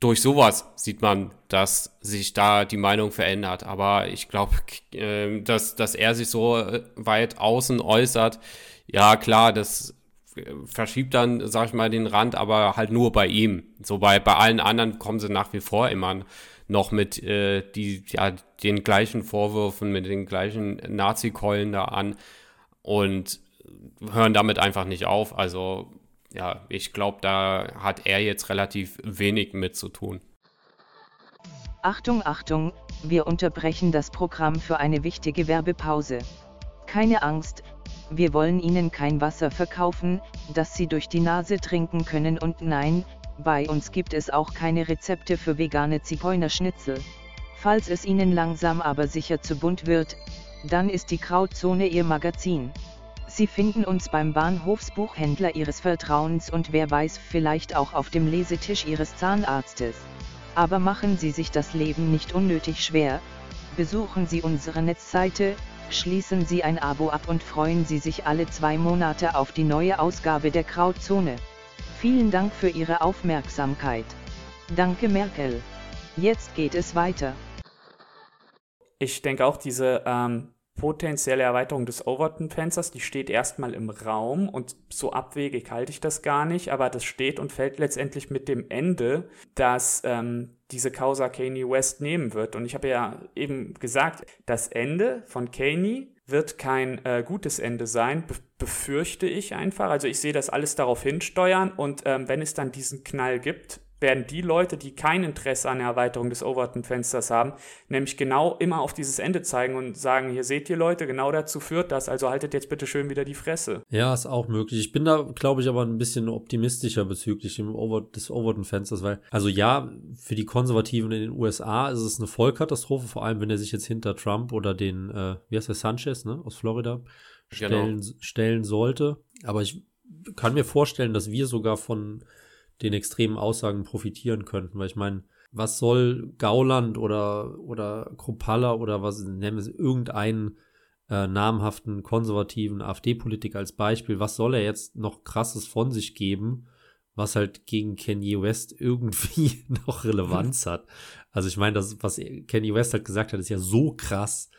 Durch sowas sieht man, dass sich da die Meinung verändert. Aber ich glaube, äh, dass, dass er sich so äh, weit außen äußert, ja klar, das verschiebt dann, sag ich mal, den Rand, aber halt nur bei ihm. So bei, bei allen anderen kommen sie nach wie vor immer noch mit äh, die, ja, den gleichen Vorwürfen, mit den gleichen Nazi-Keulen da an und hören damit einfach nicht auf. Also ja, ich glaube, da hat er jetzt relativ wenig mit zu tun. Achtung, Achtung, wir unterbrechen das Programm für eine wichtige Werbepause. Keine Angst, wir wollen Ihnen kein Wasser verkaufen, das Sie durch die Nase trinken können und nein, bei uns gibt es auch keine Rezepte für vegane Zigeunerschnitzel. Falls es Ihnen langsam aber sicher zu bunt wird, dann ist die Krautzone Ihr Magazin. Sie finden uns beim Bahnhofsbuchhändler Ihres Vertrauens und wer weiß vielleicht auch auf dem Lesetisch Ihres Zahnarztes. Aber machen Sie sich das Leben nicht unnötig schwer, besuchen Sie unsere Netzseite Schließen Sie ein Abo ab und freuen Sie sich alle zwei Monate auf die neue Ausgabe der Krautzone. Vielen Dank für Ihre Aufmerksamkeit. Danke Merkel. Jetzt geht es weiter. Ich denke auch, diese ähm, potenzielle Erweiterung des Overton-Fensters, die steht erstmal im Raum und so abwegig halte ich das gar nicht, aber das steht und fällt letztendlich mit dem Ende, dass ähm, diese Causa Kanye West nehmen wird. Und ich habe ja eben gesagt, das Ende von Kanye wird kein äh, gutes Ende sein, be befürchte ich einfach. Also ich sehe das alles darauf hinsteuern und ähm, wenn es dann diesen Knall gibt, werden die Leute, die kein Interesse an der Erweiterung des Overton-Fensters haben, nämlich genau immer auf dieses Ende zeigen und sagen, hier seht ihr Leute, genau dazu führt das, also haltet jetzt bitte schön wieder die Fresse. Ja, ist auch möglich. Ich bin da, glaube ich, aber ein bisschen optimistischer bezüglich dem Over des Overton-Fensters, weil, also ja, für die Konservativen in den USA ist es eine Vollkatastrophe, vor allem wenn er sich jetzt hinter Trump oder den, äh, wie heißt der, Sanchez, ne, aus Florida, stellen, genau. stellen sollte. Aber ich kann mir vorstellen, dass wir sogar von den extremen Aussagen profitieren könnten, weil ich meine, was soll Gauland oder, oder Kruppalla oder was nennen es, irgendeinen äh, namhaften konservativen AfD-Politiker als Beispiel, was soll er jetzt noch krasses von sich geben, was halt gegen Kanye West [LAUGHS] irgendwie noch Relevanz hat. Also ich meine, das, was Kanye West halt gesagt hat, ist ja so krass.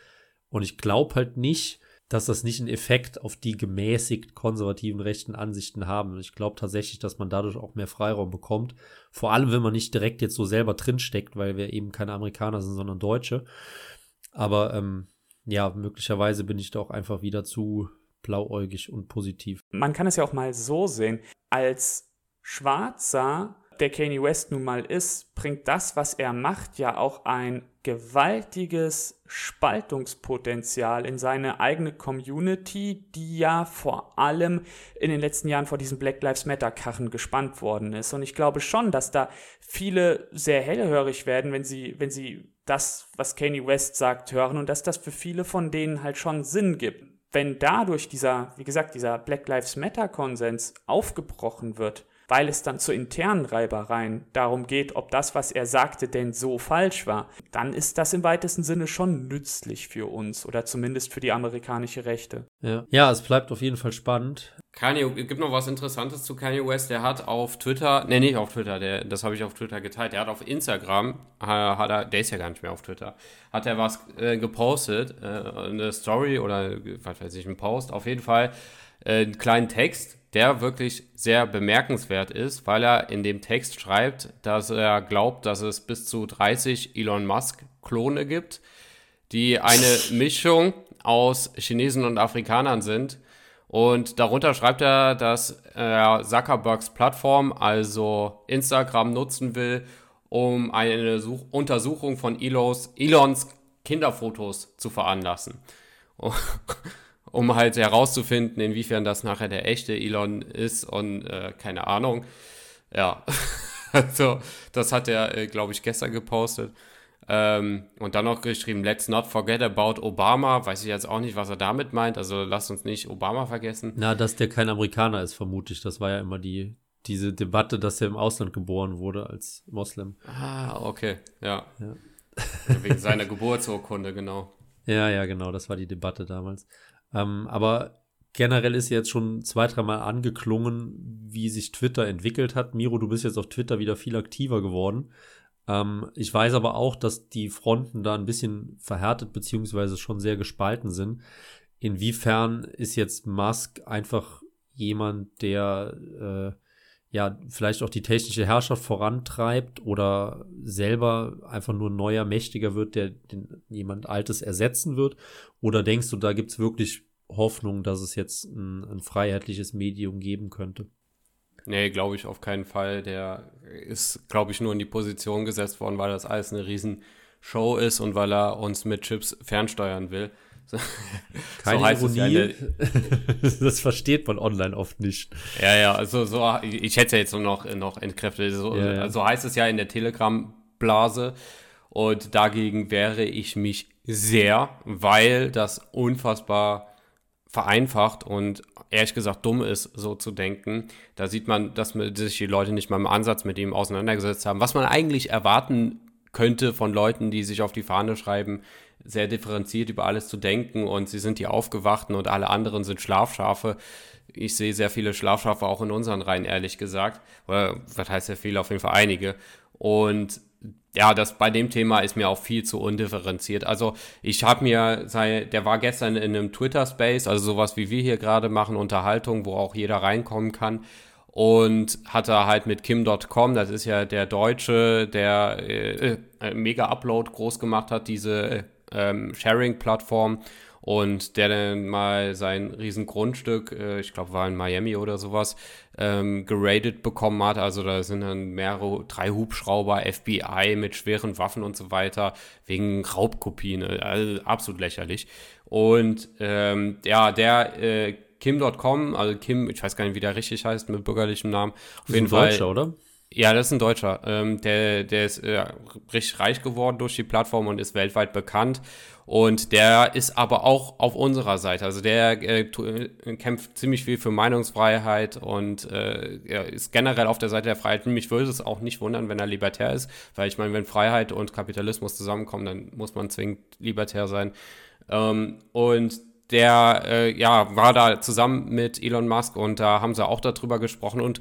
Und ich glaube halt nicht, dass das nicht einen Effekt auf die gemäßigt konservativen rechten Ansichten haben. Ich glaube tatsächlich, dass man dadurch auch mehr Freiraum bekommt. Vor allem, wenn man nicht direkt jetzt so selber drinsteckt, weil wir eben keine Amerikaner sind, sondern Deutsche. Aber ähm, ja, möglicherweise bin ich da auch einfach wieder zu blauäugig und positiv. Man kann es ja auch mal so sehen. Als Schwarzer der Kanye West nun mal ist, bringt das, was er macht, ja auch ein gewaltiges Spaltungspotenzial in seine eigene Community, die ja vor allem in den letzten Jahren vor diesem Black Lives Matter Karren gespannt worden ist. Und ich glaube schon, dass da viele sehr hellhörig werden, wenn sie, wenn sie das, was Kanye West sagt, hören und dass das für viele von denen halt schon Sinn gibt. Wenn dadurch dieser, wie gesagt, dieser Black Lives Matter Konsens aufgebrochen wird, weil es dann zu internen Reibereien darum geht, ob das, was er sagte, denn so falsch war, dann ist das im weitesten Sinne schon nützlich für uns oder zumindest für die amerikanische Rechte. Ja, ja es bleibt auf jeden Fall spannend. Kanye, gibt noch was Interessantes zu Kanye West. Der hat auf Twitter, ne, nicht auf Twitter, der, das habe ich auf Twitter geteilt. Der hat auf Instagram, äh, hat er, der ist ja gar nicht mehr auf Twitter, hat er was äh, gepostet, äh, eine Story oder was weiß ich, ein Post, auf jeden Fall äh, einen kleinen Text der wirklich sehr bemerkenswert ist, weil er in dem Text schreibt, dass er glaubt, dass es bis zu 30 Elon Musk-Klone gibt, die eine [LAUGHS] Mischung aus Chinesen und Afrikanern sind. Und darunter schreibt er, dass er Zuckerbergs Plattform, also Instagram, nutzen will, um eine Such Untersuchung von Elos, Elons Kinderfotos zu veranlassen. [LAUGHS] um halt herauszufinden, inwiefern das nachher der echte Elon ist und äh, keine Ahnung. Ja, [LAUGHS] also das hat er, äh, glaube ich, gestern gepostet. Ähm, und dann noch geschrieben, let's not forget about Obama. Weiß ich jetzt auch nicht, was er damit meint. Also lasst uns nicht Obama vergessen. Na, dass der kein Amerikaner ist, vermute ich. Das war ja immer die, diese Debatte, dass er im Ausland geboren wurde als Moslem. Ah, okay, ja. Ja. Wegen [LAUGHS] seiner Geburtsurkunde, genau. Ja, ja, genau, das war die Debatte damals. Ähm, aber generell ist jetzt schon zwei, dreimal angeklungen, wie sich Twitter entwickelt hat. Miro, du bist jetzt auf Twitter wieder viel aktiver geworden. Ähm, ich weiß aber auch, dass die Fronten da ein bisschen verhärtet beziehungsweise schon sehr gespalten sind. Inwiefern ist jetzt Musk einfach jemand, der äh, ja vielleicht auch die technische Herrschaft vorantreibt oder selber einfach nur neuer, mächtiger wird, der den, jemand Altes ersetzen wird? Oder denkst du, da gibt es wirklich Hoffnung, dass es jetzt ein, ein freiheitliches Medium geben könnte? Nee, glaube ich auf keinen Fall. Der ist, glaube ich, nur in die Position gesetzt worden, weil das alles eine Riesenshow ist und weil er uns mit Chips fernsteuern will. [LAUGHS] So, Keine so heißt ja Ironie. der, [LAUGHS] das versteht man online oft nicht. Ja, ja, also so, ich hätte ja jetzt noch, noch entkräftet. So, Ja, ja. so heißt es ja in der Telegram-Blase. Und dagegen wehre ich mich sehr, weil das unfassbar vereinfacht und ehrlich gesagt dumm ist, so zu denken. Da sieht man, dass sich die Leute nicht mal im Ansatz mit ihm auseinandergesetzt haben. Was man eigentlich erwarten könnte von Leuten, die sich auf die Fahne schreiben, sehr differenziert über alles zu denken und sie sind die Aufgewachten und alle anderen sind Schlafschafe. Ich sehe sehr viele Schlafschafe auch in unseren Reihen, ehrlich gesagt. Oder was heißt sehr viele, auf jeden Fall einige. Und ja, das bei dem Thema ist mir auch viel zu undifferenziert. Also ich habe mir, sei, der war gestern in einem Twitter-Space, also sowas wie wir hier gerade machen, Unterhaltung, wo auch jeder reinkommen kann. Und hatte halt mit Kim.com, das ist ja der Deutsche, der äh, äh, Mega-Upload groß gemacht hat, diese äh, ähm, Sharing-Plattform und der dann mal sein riesen Grundstück, äh, ich glaube war in Miami oder sowas, ähm, geradet bekommen hat. Also da sind dann mehrere, drei Hubschrauber, FBI mit schweren Waffen und so weiter, wegen Raubkopien, äh, also absolut lächerlich. Und ähm, ja, der äh, Kim.com, also Kim, ich weiß gar nicht, wie der richtig heißt, mit bürgerlichem Namen. Auf Das ist jeden ein Fall. Deutscher, oder? Ja, das ist ein Deutscher. Ähm, der, der ist äh, richtig reich geworden durch die Plattform und ist weltweit bekannt. Und der ist aber auch auf unserer Seite. Also der äh, äh, kämpft ziemlich viel für Meinungsfreiheit und äh, er ist generell auf der Seite der Freiheit. Mich würde es auch nicht wundern, wenn er libertär ist, weil ich meine, wenn Freiheit und Kapitalismus zusammenkommen, dann muss man zwingend libertär sein. Ähm, und der äh, ja, war da zusammen mit Elon Musk und da haben sie auch darüber gesprochen und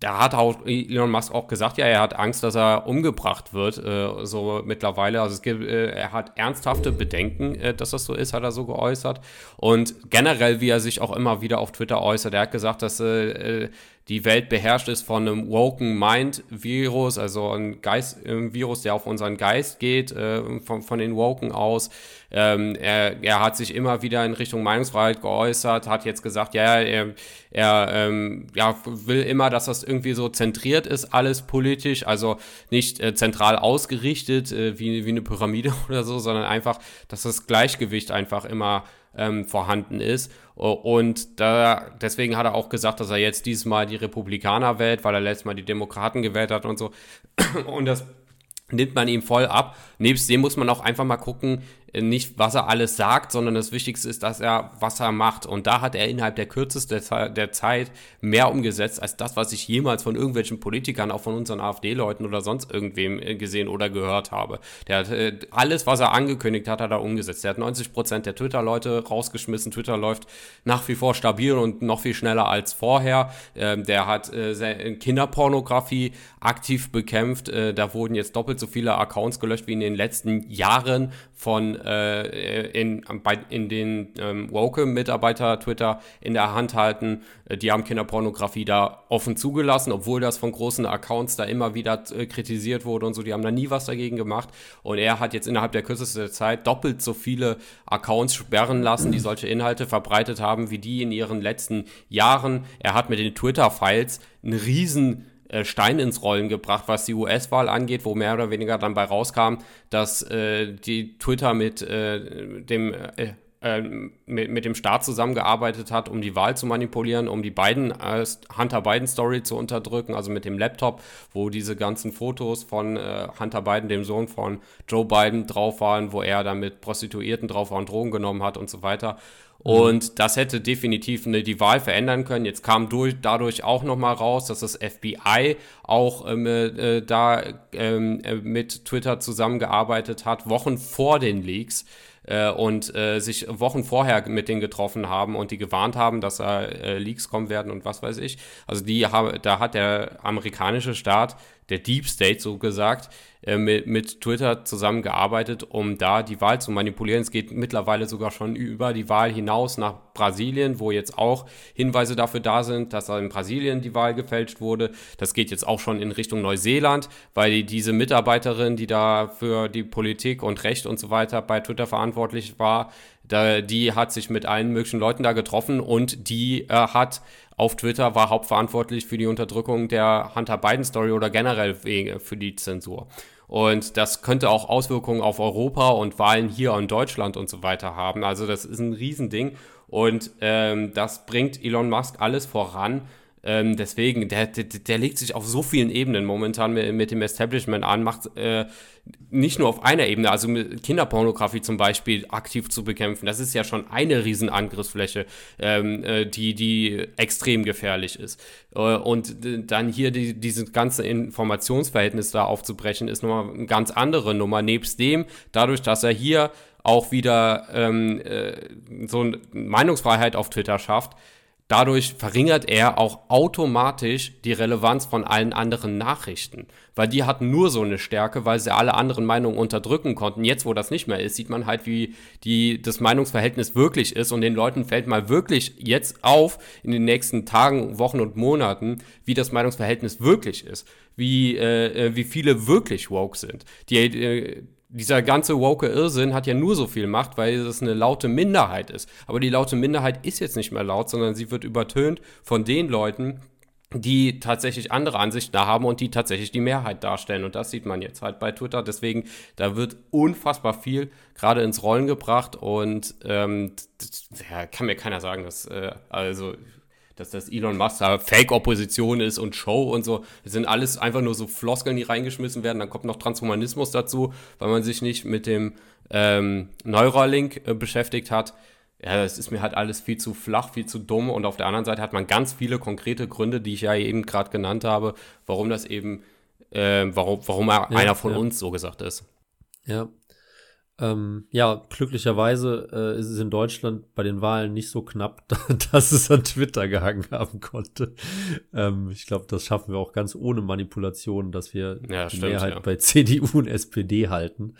da hat auch Elon Musk auch gesagt, ja, er hat Angst, dass er umgebracht wird, äh, so mittlerweile. Also es gibt, äh, er hat ernsthafte Bedenken, äh, dass das so ist, hat er so geäußert. Und generell, wie er sich auch immer wieder auf Twitter äußert, er hat gesagt, dass äh, äh, die Welt beherrscht ist von einem Woken Mind Virus, also ein Geist, ein Virus, der auf unseren Geist geht, äh, von, von den Woken aus. Ähm, er, er hat sich immer wieder in Richtung Meinungsfreiheit geäußert, hat jetzt gesagt, ja, er, er ähm, ja, will immer, dass das irgendwie so zentriert ist, alles politisch, also nicht äh, zentral ausgerichtet äh, wie, wie eine Pyramide [LAUGHS] oder so, sondern einfach, dass das Gleichgewicht einfach immer ähm, vorhanden ist. Und da, deswegen hat er auch gesagt, dass er jetzt dieses Mal die Republikaner wählt, weil er letztes Mal die Demokraten gewählt hat und so. [CLEARS THROAT] Und das nimmt man ihm voll ab. Nebst dem muss man auch einfach mal gucken, nicht was er alles sagt, sondern das Wichtigste ist, dass er, was er macht. Und da hat er innerhalb der kürzesten Ze- der Zeit mehr umgesetzt, als das, was ich jemals von irgendwelchen Politikern, auch von unseren AfD-Leuten oder sonst irgendwem äh, gesehen oder gehört habe. Der hat äh, alles, was er angekündigt hat, hat er umgesetzt. Der hat 90 Prozent der Twitter-Leute rausgeschmissen. Twitter läuft nach wie vor stabil und noch viel schneller als vorher. Ähm, der hat äh, Kinderpornografie aktiv bekämpft. Da wurden jetzt doppelt so viele Accounts gelöscht wie in den letzten Jahren von äh, in, bei, in den ähm, Woke-Mitarbeiter Twitter in der Hand halten. Äh, die haben Kinderpornografie da offen zugelassen, obwohl das von großen Accounts da immer wieder äh, kritisiert wurde und so. Die haben da nie was dagegen gemacht. Und er hat jetzt innerhalb der kürzesten Zeit doppelt so viele Accounts sperren lassen, die solche Inhalte verbreitet haben, wie die in ihren letzten Jahren. Er hat mit den Twitter-Files einen riesen Stein ins Rollen gebracht, was die US-Wahl angeht, wo mehr oder weniger dann bei rauskam, dass äh, die Twitter mit äh, dem äh, äh, mit, mit dem Staat zusammengearbeitet hat, um die Wahl zu manipulieren, um die beiden äh, Hunter Biden Story zu unterdrücken, also mit dem Laptop, wo diese ganzen Fotos von äh, Hunter Biden, dem Sohn von Joe Biden, drauf waren, wo er dann mit Prostituierten drauf war und Drogen genommen hat und so weiter. Und das hätte definitiv eine, die Wahl verändern können. Jetzt kam durch, dadurch auch nochmal raus, dass das FBI auch ähm, äh, da ähm, äh, mit Twitter zusammengearbeitet hat, Wochen vor den Leaks äh, und äh, sich Wochen vorher mit denen getroffen haben und die gewarnt haben, dass da äh, Leaks kommen werden und was weiß ich. Also die haben, da hat der amerikanische Staat, der Deep State so gesagt, äh, mit, mit Twitter zusammengearbeitet, um da die Wahl zu manipulieren. Es geht mittlerweile sogar schon über die Wahl hinaus nach Brasilien, wo jetzt auch Hinweise dafür da sind, dass in Brasilien die Wahl gefälscht wurde. Das geht jetzt auch schon in Richtung Neuseeland, weil diese Mitarbeiterin, die da für die Politik und Recht und so weiter bei Twitter verantwortlich war, da, die hat sich mit allen möglichen Leuten da getroffen und die äh, hat auf Twitter war hauptverantwortlich für die Unterdrückung der Hunter Biden Story oder generell für die Zensur. Und das könnte auch Auswirkungen auf Europa und Wahlen hier in Deutschland und so weiter haben. Also das ist ein Riesending. Und ähm, das bringt Elon Musk alles voran. Ähm, deswegen, der, der, der, legt sich auf so vielen Ebenen momentan mit, mit dem Establishment an, macht äh, nicht nur auf einer Ebene, also Kinderpornografie zum Beispiel aktiv zu bekämpfen. Das ist ja schon eine Riesenangriffsfläche, ähm, äh, die, die extrem gefährlich ist. Äh, und dann hier die, dieses ganze Informationsverhältnis da aufzubrechen, ist nochmal eine ganz andere Nummer. Nebst dem, dadurch, dass er hier auch wieder ähm, äh, so eine Meinungsfreiheit auf Twitter schafft, Dadurch verringert er auch automatisch die Relevanz von allen anderen Nachrichten, weil die hatten nur so eine Stärke, weil sie alle anderen Meinungen unterdrücken konnten. Jetzt, wo das nicht mehr ist, sieht man halt, wie die, das Meinungsverhältnis wirklich ist und den Leuten fällt mal wirklich jetzt auf in den nächsten Tagen, Wochen und Monaten, wie das Meinungsverhältnis wirklich ist, wie, äh, äh wie viele wirklich woke sind. Die, äh, dieser ganze woke Irrsinn hat ja nur so viel Macht, weil es eine laute Minderheit ist. Aber die laute Minderheit ist jetzt nicht mehr laut, sondern sie wird übertönt von den Leuten, die tatsächlich andere Ansichten da haben und die tatsächlich die Mehrheit darstellen. Und das sieht man jetzt halt bei Twitter. Deswegen, da wird unfassbar viel gerade ins Rollen gebracht und ähm, ja, kann mir keiner sagen, dass, äh, also dass das Elon Musk da Fake-Opposition ist und Show und so. Das sind alles einfach nur so Floskeln, die reingeschmissen werden. Dann kommt noch Transhumanismus dazu, weil man sich nicht mit dem ähm, Neuralink äh, beschäftigt hat. Ja, das ist mir halt alles viel zu flach, viel zu dumm. Und auf der anderen Seite hat man ganz viele konkrete Gründe, die ich ja eben gerade genannt habe, warum das eben, äh, warum, warum er ja, einer von ja. uns so gesagt ist. Ja, ähm, ja, glücklicherweise äh, ist es in Deutschland bei den Wahlen nicht so knapp, [LAUGHS] dass es an Twitter gehangen haben konnte. Ähm, ich glaube, das schaffen wir auch ganz ohne Manipulation, dass wir ja, die stimmt, Mehrheit ja. bei [LAUGHS] CDU und SPD halten.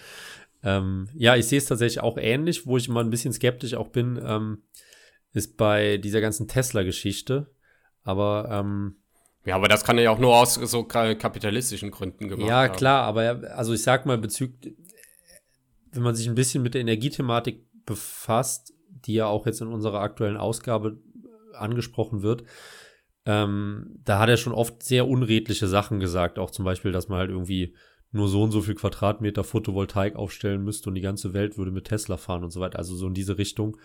Ähm, ja, ich sehe es tatsächlich auch ähnlich, wo ich mal ein bisschen skeptisch auch bin, ähm, ist bei dieser ganzen Tesla-Geschichte. Aber ähm, ja, aber das kann ja auch nur aus so kapitalistischen Gründen gemacht Ja, klar, aber also ich sag mal bezüglich wenn man sich ein bisschen mit der Energiethematik befasst, die ja auch jetzt in unserer aktuellen Ausgabe angesprochen wird, ähm, da hat er schon oft sehr unredliche Sachen gesagt. Auch zum Beispiel, dass man halt irgendwie nur so und so viel Quadratmeter Photovoltaik aufstellen müsste und die ganze Welt würde mit Tesla fahren und so weiter. Also so in diese Richtung.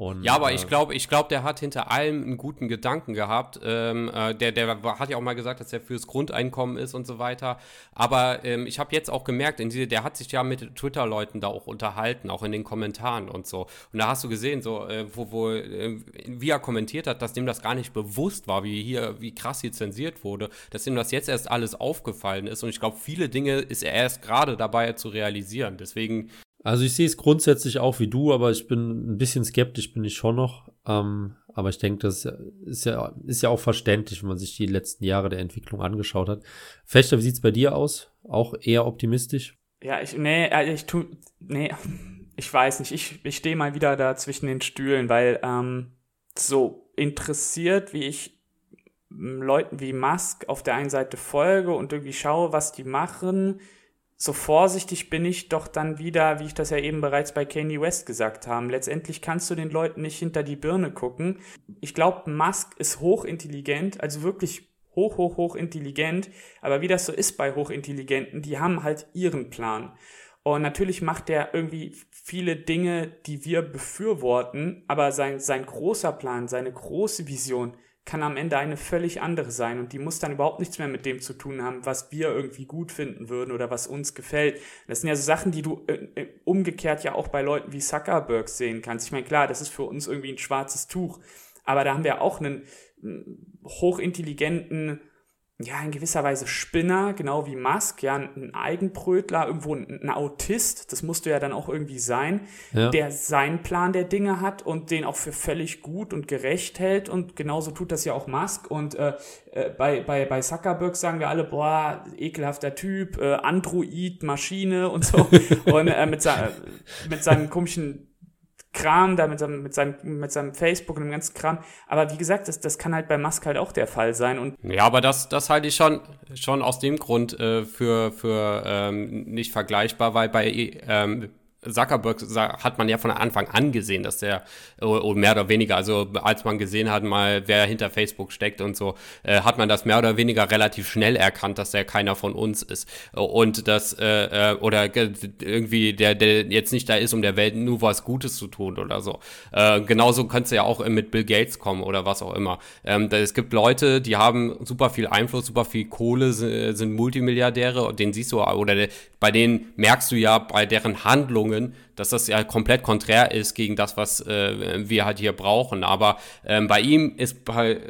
Und, ja, aber äh, ich glaube, ich glaube, der hat hinter allem einen guten Gedanken gehabt. Ähm, äh, der, der hat ja auch mal gesagt, dass er fürs Grundeinkommen ist und so weiter. Aber ähm, ich habe jetzt auch gemerkt, in diese, der hat sich ja mit Twitter-Leuten da auch unterhalten, auch in den Kommentaren und so. Und da hast du gesehen, so äh, wo, wo äh, wie er kommentiert hat, dass dem das gar nicht bewusst war, wie hier, wie krass hier zensiert wurde, dass ihm das jetzt erst alles aufgefallen ist. Und ich glaube, viele Dinge ist er erst gerade dabei zu realisieren. Deswegen also ich sehe es grundsätzlich auch wie du, aber ich bin ein bisschen skeptisch, bin ich schon noch. Ähm, aber ich denke, das ist ja, ist ja auch verständlich, wenn man sich die letzten Jahre der Entwicklung angeschaut hat. Fechter, wie sieht's bei dir aus? Auch eher optimistisch? Ja, ich, nee, äh, ich tu, nee, [LAUGHS] ich weiß nicht. Ich, ich stehe mal wieder da zwischen den Stühlen, weil ähm, so interessiert, wie ich Leuten wie Musk auf der einen Seite folge und irgendwie schaue, was die machen, so vorsichtig bin ich doch dann wieder, wie ich das ja eben bereits bei Kanye West gesagt habe. Letztendlich kannst du den Leuten nicht hinter die Birne gucken. Ich glaube, Musk ist hochintelligent, also wirklich hoch, hoch, hoch intelligent. Aber wie das so ist bei Hochintelligenten, die haben halt ihren Plan. Und natürlich macht er irgendwie viele Dinge, die wir befürworten, aber sein, sein großer Plan, seine große Vision kann am Ende eine völlig andere sein und die muss dann überhaupt nichts mehr mit dem zu tun haben, was wir irgendwie gut finden würden oder was uns gefällt. Das sind ja so Sachen, die du äh, äh umgekehrt ja auch bei Leuten wie Zuckerberg sehen kannst. Ich meine, klar, das ist für uns irgendwie ein schwarzes Tuch, aber da haben wir auch einen hochintelligenten ja, in gewisser Weise Spinner, genau wie Musk, ja, ein Eigenbrötler, irgendwo ein, Autist, das musst du ja dann auch irgendwie sein, ja. der seinen Plan der Dinge hat und den auch für völlig gut und gerecht hält. Und genauso tut das ja auch Musk. Und äh, äh bei, bei, bei Zuckerberg sagen wir alle, boah, ekelhafter Typ, äh, Android, Maschine und so. [LAUGHS] Und äh, mit, mit seinem komischen Kram da mit seinem, mit seinem, mit seinem Facebook und dem ganzen Kram. Aber wie gesagt, das, das kann halt bei Musk halt auch der Fall sein. Und ja, aber das, das halte ich schon, schon aus dem Grund äh, für, für ähm, nicht vergleichbar, weil bei ähm, Zuckerberg hat man ja von Anfang an gesehen, dass der oder mehr oder weniger, also als man gesehen hat, mal wer hinter Facebook steckt und so, äh, hat man das mehr oder weniger relativ schnell erkannt, dass der keiner von uns ist und das äh, äh oder irgendwie der der jetzt nicht da ist, um der Welt nur was Gutes zu tun oder so. Äh, genauso könnte es ja auch mit Bill Gates kommen oder was auch immer. Ähm, es gibt Leute, die haben super viel Einfluss, super viel Kohle, sind Multimilliardäre und den siehst du oder bei denen merkst du ja bei deren Handlungen Entwicklungen, dass das ja komplett konträr ist gegen das, was äh, wir halt hier brauchen. Aber ähm, bei ihm ist bei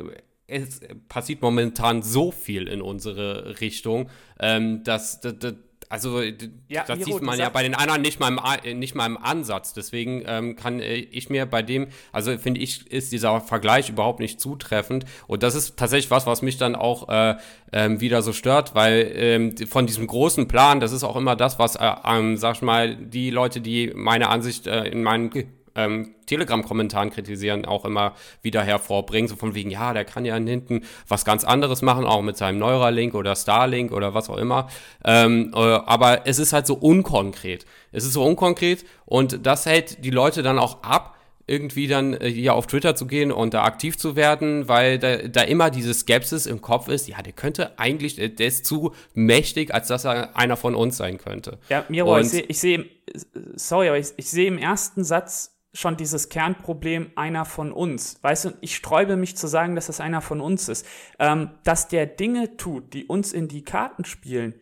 es passiert momentan so viel in unsere Richtung, ähm, dass, dass, also ja, das sieht man ja bei den anderen nicht mal im, nicht mal im Ansatz. Deswegen ähm, kann äh, ich mir bei dem, also finde ich, ist dieser Vergleich überhaupt nicht zutreffend. Und das ist tatsächlich was, was mich dann auch äh, ähm, wieder so stört, weil ähm, von diesem großen Plan, das ist auch immer das, was, äh, ähm, sag ich mal, die Leute, die meine Ansicht äh, in meinen ähm, Telegram-Kommentaren kritisieren, auch immer wieder hervorbringen, so von wegen, ja, der kann ja hinten was ganz anderes machen, auch mit seinem Neuralink oder Starlink oder was auch immer. Ähm, äh, aber es ist halt so unkonkret. Es ist so unkonkret und das hält die Leute dann auch ab, irgendwie dann äh, hier auf Twitter zu gehen und da aktiv zu werden, weil da, da immer diese Skepsis im Kopf ist, ja, der könnte eigentlich, der ist zu mächtig, als dass er einer von uns sein könnte. Ja, Miro, und ich sehe, seh, sorry, aber ich, ich sehe im ersten Satz schon dieses Kernproblem einer von uns. Weißt du, ich sträube mich zu sagen, dass das einer von uns ist. Ähm, dass der Dinge tut, die uns in die Karten spielen,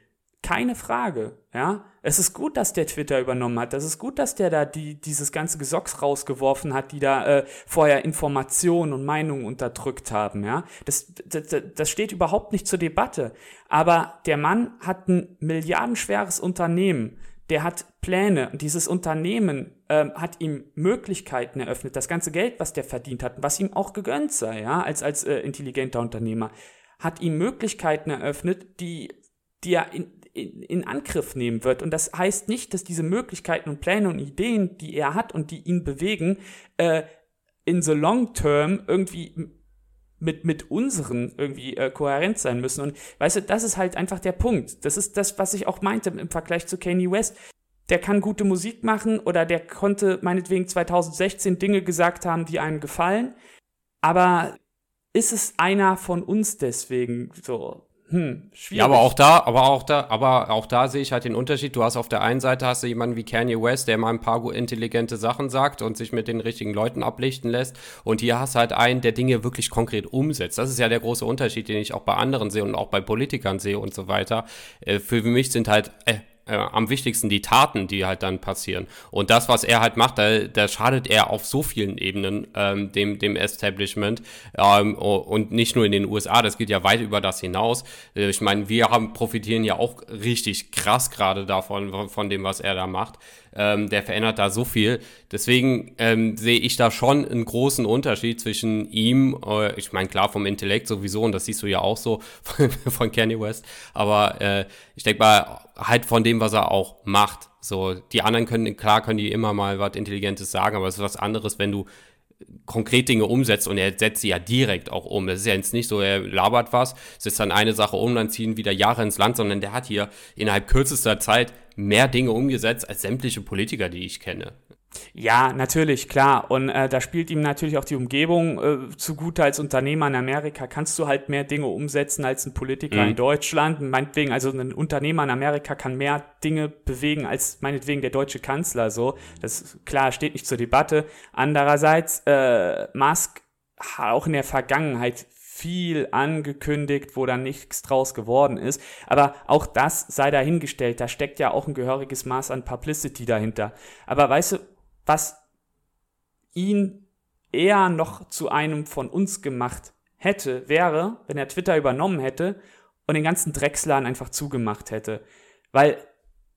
keine Frage, ja. Es ist gut, dass der Twitter übernommen hat. Es ist gut, dass der da die, dieses ganze Gesocks rausgeworfen hat, die da äh, vorher Informationen und Meinungen unterdrückt haben, ja. Das, das, das steht überhaupt nicht zur Debatte. Aber der Mann hat ein milliardenschweres Unternehmen der hat Pläne dieses Unternehmen ähm, hat ihm Möglichkeiten eröffnet. Das ganze Geld, was der verdient hat, was ihm auch gegönnt sei, ja, als, als äh, intelligenter Unternehmer, hat ihm Möglichkeiten eröffnet, die, die er in, in, in Angriff nehmen wird. Und das heißt nicht, dass diese Möglichkeiten und Pläne und Ideen, die er hat und die ihn bewegen, äh, in the long term irgendwie mit, mit unseren irgendwie äh, kohärent sein müssen. Und weißt du, das ist halt einfach der Punkt. Das ist das, was ich auch meinte im Vergleich zu Kanye West. Der kann gute Musik machen oder der konnte meinetwegen 2016 Dinge gesagt haben, die einem gefallen. Aber ist es einer von uns deswegen so? Hm, schwierig. Ja, aber auch da, aber auch da, aber auch da sehe ich halt den Unterschied. Du hast auf der einen Seite hast du jemanden wie Kanye West, der mal ein paar intelligente Sachen sagt und sich mit den richtigen Leuten ablichten lässt. Und hier hast du halt einen, der Dinge wirklich konkret umsetzt. Das ist ja der große Unterschied, den ich auch bei anderen sehe und auch bei Politikern sehe und so weiter. Äh, für mich sind halt äh, äh, am wichtigsten die Taten, die halt dann passieren. Und das, was er halt macht, da, da schadet er auf so vielen Ebenen ähm, dem, dem Establishment ähm, und nicht nur in den USA, das geht ja weit über das hinaus. Äh, ich meine, wir haben, profitieren ja auch richtig krass gerade davon, von dem, was er da macht. Ähm, der verändert da so viel. Deswegen ähm, sehe ich da schon einen großen Unterschied zwischen ihm, äh, ich meine, klar, vom Intellekt sowieso, und das siehst du ja auch so von, [LAUGHS] von Kanye West, aber äh, ich denke mal, halt von dem, was er auch macht. So, die anderen können, klar können die immer mal was Intelligentes sagen, aber es ist was anderes, wenn du konkret Dinge umsetzt und er setzt sie ja direkt auch um. Es ist ja jetzt nicht so, er labert was, setzt dann eine Sache um, dann ziehen wieder Jahre ins Land, sondern der hat hier innerhalb kürzester Zeit mehr Dinge umgesetzt als sämtliche Politiker, die ich kenne. Ja, natürlich, klar. Und äh, da spielt ihm natürlich auch die Umgebung äh, zugute. Als Unternehmer in Amerika kannst du halt mehr Dinge umsetzen als ein Politiker Mhm. in Deutschland. Meinetwegen, also ein Unternehmer in Amerika kann mehr Dinge bewegen als meinetwegen der deutsche Kanzler. So, das klar steht nicht zur Debatte. Andererseits, äh, Musk hat auch in der Vergangenheit viel angekündigt, wo dann nichts draus geworden ist. Aber auch das sei dahingestellt. Da steckt ja auch ein gehöriges Maß an Publicity dahinter. Aber weißt du, was ihn eher noch zu einem von uns gemacht hätte, wäre, wenn er Twitter übernommen hätte und den ganzen Drecksladen einfach zugemacht hätte. Weil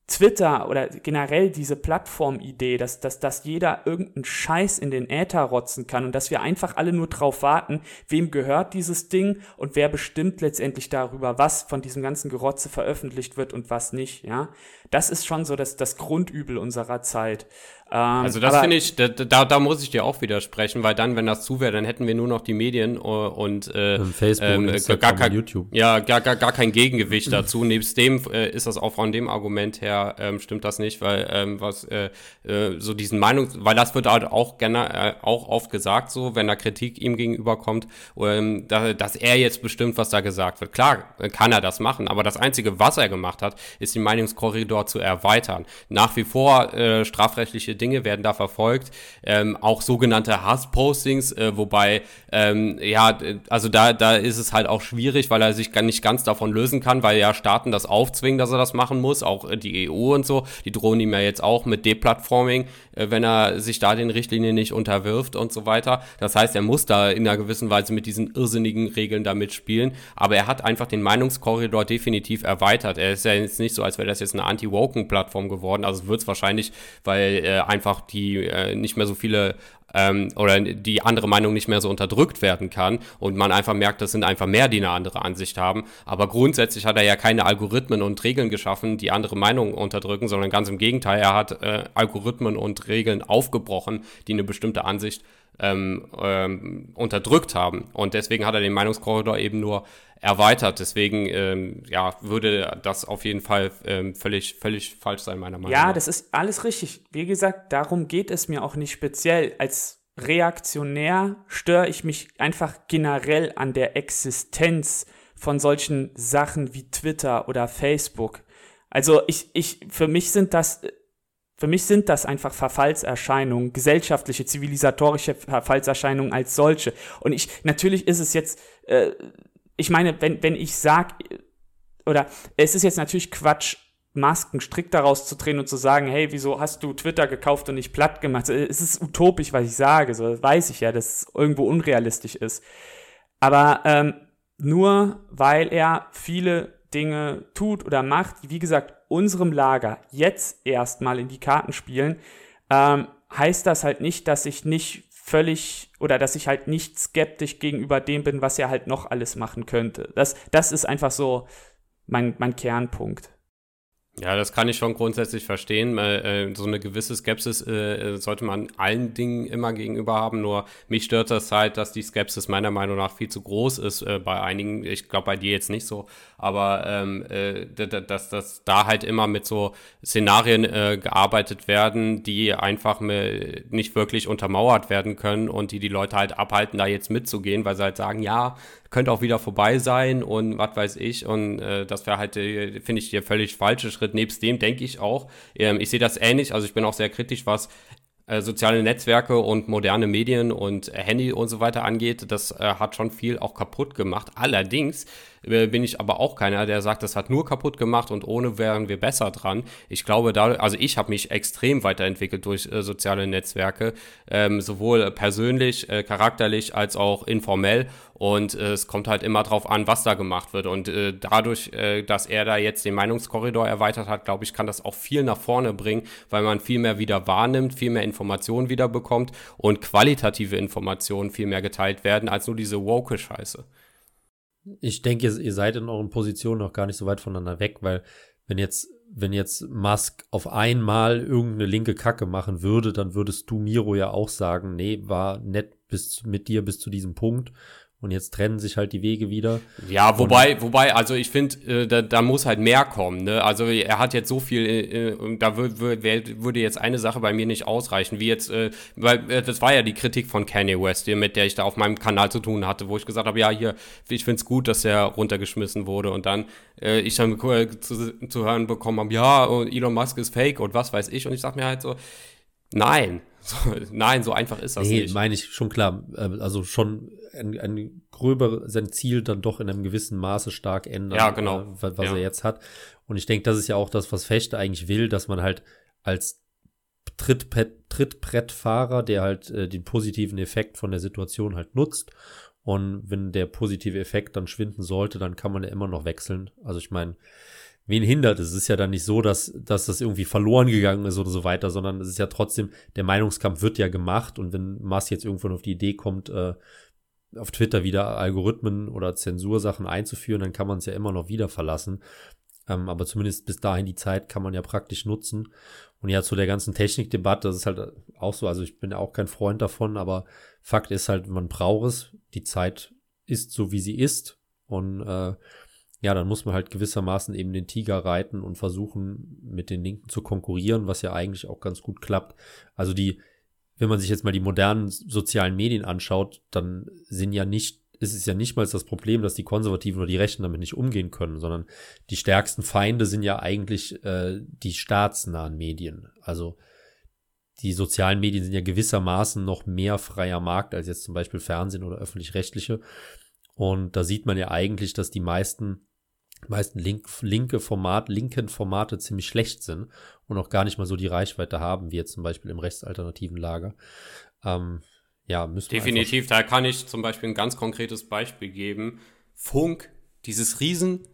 Twitter oder generell diese Plattformidee, dass, dass, dass jeder irgendeinen Scheiß in den Äther rotzen kann und dass wir einfach alle nur drauf warten, wem gehört dieses Ding und wer bestimmt letztendlich darüber, was von diesem ganzen Gerotze veröffentlicht wird und was nicht, ja. Das ist schon so das, das Grundübel unserer Zeit. Ähm, Also das finde ich, da, da, da muss ich dir auch widersprechen, weil dann, wenn das zu wäre, dann hätten wir nur noch die Medien äh, und äh, Facebook, ähm, Instagram gar, YouTube. Ja, gar, gar, gar kein Gegengewicht dazu. [LAUGHS] Nebst dem äh, ist das auch von dem Argument her, ähm, stimmt das nicht, weil ähm, was äh, äh, so diesen Meinungs, weil das wird halt auch gerne äh, auch oft gesagt, so wenn da Kritik ihm gegenüberkommt, ähm, da, dass er jetzt bestimmt, was da gesagt wird. Klar äh, kann er das machen, aber das Einzige, was er gemacht hat, ist den Meinungskorridor zu erweitern. Nach wie vor äh, strafrechtliche Dinge werden da verfolgt, ähm, auch sogenannte Hasspostings, äh, wobei ähm, ja, also da da ist es halt auch schwierig, weil er sich gar nicht ganz davon lösen kann, weil ja Staaten das aufzwingen, dass er das machen muss, auch äh, die EU und so, die drohen ihm ja jetzt auch mit Deplatforming, äh, wenn er sich da den Richtlinien nicht unterwirft und so weiter. Das heißt, er muss da in einer gewissen Weise mit diesen irrsinnigen Regeln da mitspielen, aber er hat einfach den Meinungskorridor definitiv erweitert. Er ist ja jetzt nicht so, als wäre das jetzt eine Anti-Woken-Plattform geworden, also wird es wahrscheinlich, weil äh, einfach die äh, nicht mehr so viele ähm, oder die andere Meinung nicht mehr so unterdrückt werden kann und man einfach merkt, das sind einfach mehr, die eine andere Ansicht haben. Aber grundsätzlich hat er ja keine Algorithmen und Regeln geschaffen, die andere Meinungen unterdrücken, sondern ganz im Gegenteil, er hat äh, Algorithmen und Regeln aufgebrochen, die eine bestimmte Ansicht ähm, ähm, unterdrückt haben. Und deswegen hat er den Meinungskorridor eben nur erweitert. Deswegen ähm, ja, würde das auf jeden Fall ähm, völlig, völlig falsch sein, meiner Meinung nach. Ja, das ist alles richtig. Wie gesagt, darum geht es mir auch nicht speziell. Als Reaktionär störe ich mich einfach generell an der Existenz von solchen Sachen wie Twitter oder Facebook. Also ich, ich, für mich sind das, für mich sind das einfach Verfallserscheinungen, gesellschaftliche, zivilisatorische Verfallserscheinungen als solche. Und ich, natürlich ist es jetzt, äh, ich meine, wenn, wenn ich sag, oder es ist jetzt natürlich Quatsch, Masken strikt daraus zu drehen und zu sagen, hey, wieso hast du Twitter gekauft und nicht platt gemacht? Es ist utopisch, was ich sage, so weiß ich ja, dass es irgendwo unrealistisch ist. Aber ähm, nur weil er viele Dinge tut oder macht, die, wie gesagt, unserem Lager jetzt erstmal in die Karten spielen, ähm, heißt das halt nicht, dass ich nicht völlig oder dass ich halt nicht skeptisch gegenüber dem bin, was er halt noch alles machen könnte. Das, das ist einfach so mein, mein Kernpunkt. Ja, das kann ich schon grundsätzlich verstehen. Äh, äh, so eine gewisse Skepsis äh, sollte man allen Dingen immer gegenüber haben. Nur mich stört das halt, dass die Skepsis meiner Meinung nach viel zu groß ist bei einigen. Ich glaube bei dir jetzt nicht so, aber ähm, äh, dass, dass da halt immer mit so Szenarien gearbeitet werden, die einfach nicht wirklich untermauert werden können und die die Leute halt abhalten, da jetzt mitzugehen, weil sie halt sagen, ja, könnte auch wieder vorbei sein und was weiß ich. Und äh, das wäre halt, äh, finde ich, der völlig falsche Schritt. Nebst dem denke ich auch, ähm, ich sehe das ähnlich, also ich bin auch sehr kritisch, was äh, soziale Netzwerke und moderne Medien und äh, Handy und so weiter angeht. Das äh, hat schon viel auch kaputt gemacht. Allerdings bin ich aber auch keiner, der sagt, das hat nur kaputt gemacht und ohne wären wir besser dran. Ich glaube, da, also ich habe mich extrem weiterentwickelt durch äh, soziale Netzwerke, ähm, sowohl persönlich, äh, charakterlich als auch informell. Und äh, es kommt halt immer drauf an, was da gemacht wird. Und äh, dadurch, äh, dass er da jetzt den Meinungskorridor erweitert hat, glaube ich, kann das auch viel nach vorne bringen, weil man viel mehr wieder wahrnimmt, viel mehr Informationen wieder bekommt und qualitative Informationen viel mehr geteilt werden, als nur diese woke Scheiße. Ich denke, ihr seid in euren Positionen noch gar nicht so weit voneinander weg, weil wenn jetzt, wenn jetzt Musk auf einmal irgendeine linke Kacke machen würde, dann würdest du Miro ja auch sagen, nee, war nett bis mit dir bis zu diesem Punkt Und jetzt trennen sich halt die Wege wieder. Ja, wobei, und, wobei, also ich finde, äh, da, da muss halt mehr kommen. Ne? Also er hat jetzt so viel, äh, äh da würde jetzt eine Sache bei mir nicht ausreichen, wie jetzt, äh, weil äh, das war ja die Kritik von Kanye West, mit der ich da auf meinem Kanal zu tun hatte, wo ich gesagt habe, ja, hier, ich finde es gut, dass er runtergeschmissen wurde und dann äh, ich dann zu, zu hören bekommen habe, ja, Elon Musk ist fake und was weiß ich. Und ich sag mir halt so, nein, [LAUGHS] so, nein, so einfach ist das nee, nicht. meine ich schon klar. Äh, also schon ein, ein gröber sein Ziel dann doch in einem gewissen Maße stark ändern, ja, genau. Äh, was, ja. er jetzt hat. Und ich denke, das ist ja auch das, was Fechter eigentlich will, dass man halt als Trittbrett, Trittbrettfahrer, der halt äh, den positiven Effekt von der Situation halt nutzt. Und wenn der positive Effekt dann schwinden sollte, dann kann man ja immer noch wechseln. Also ich meine, wen hindert es? Es ist ja dann nicht so, dass, dass das irgendwie verloren gegangen ist oder so weiter, sondern es ist ja trotzdem, der Meinungskampf wird ja gemacht und wenn Mars jetzt irgendwann auf die Idee kommt, äh, auf Twitter wieder Algorithmen oder Zensursachen einzuführen, dann kann man es ja immer noch wieder verlassen. Ähm, aber zumindest bis dahin die Zeit kann man ja praktisch nutzen. Und ja, zu der ganzen Technikdebatte, das ist halt auch so, also ich bin auch kein Freund davon, aber Fakt ist halt, man braucht es. Die Zeit ist so, wie sie ist. Und äh, ja, dann muss man halt gewissermaßen eben den Tiger reiten und versuchen, mit den Linken zu konkurrieren, was ja eigentlich auch ganz gut klappt. Also die, wenn man sich jetzt mal die modernen sozialen Medien anschaut, dann sind ja nicht, ist es ja nicht mal das Problem, dass die Konservativen oder die Rechten damit nicht umgehen können, sondern die stärksten Feinde sind ja eigentlich äh, die staatsnahen Medien. Also die sozialen Medien sind ja gewissermaßen noch mehr freier Markt als jetzt zum Beispiel Fernsehen oder öffentlich-rechtliche. Und da sieht man ja eigentlich, dass die meisten meisten link, linke Format, linken Formate ziemlich schlecht sind und auch gar nicht mal so die Reichweite haben, wie jetzt zum Beispiel im rechtsalternativen Lager. Ähm, ja, müssen Definitiv, da kann ich zum Beispiel ein ganz konkretes Beispiel geben. Funk, dieses Riesen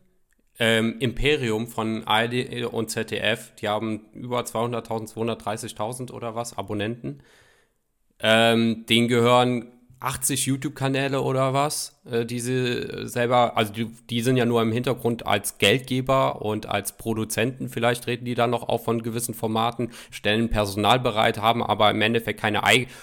ähm, Imperium von ARD und ZDF, die haben über 200.000, 230.000 oder was Abonnenten. Ähm, denen gehören 80 YouTube-Kanäle oder was, äh, die sie selber, also die, die, sind ja nur im Hintergrund als Geldgeber und als Produzenten. Vielleicht treten die dann noch auf von gewissen Formaten, stellen Personal bereit, haben aber im Endeffekt keine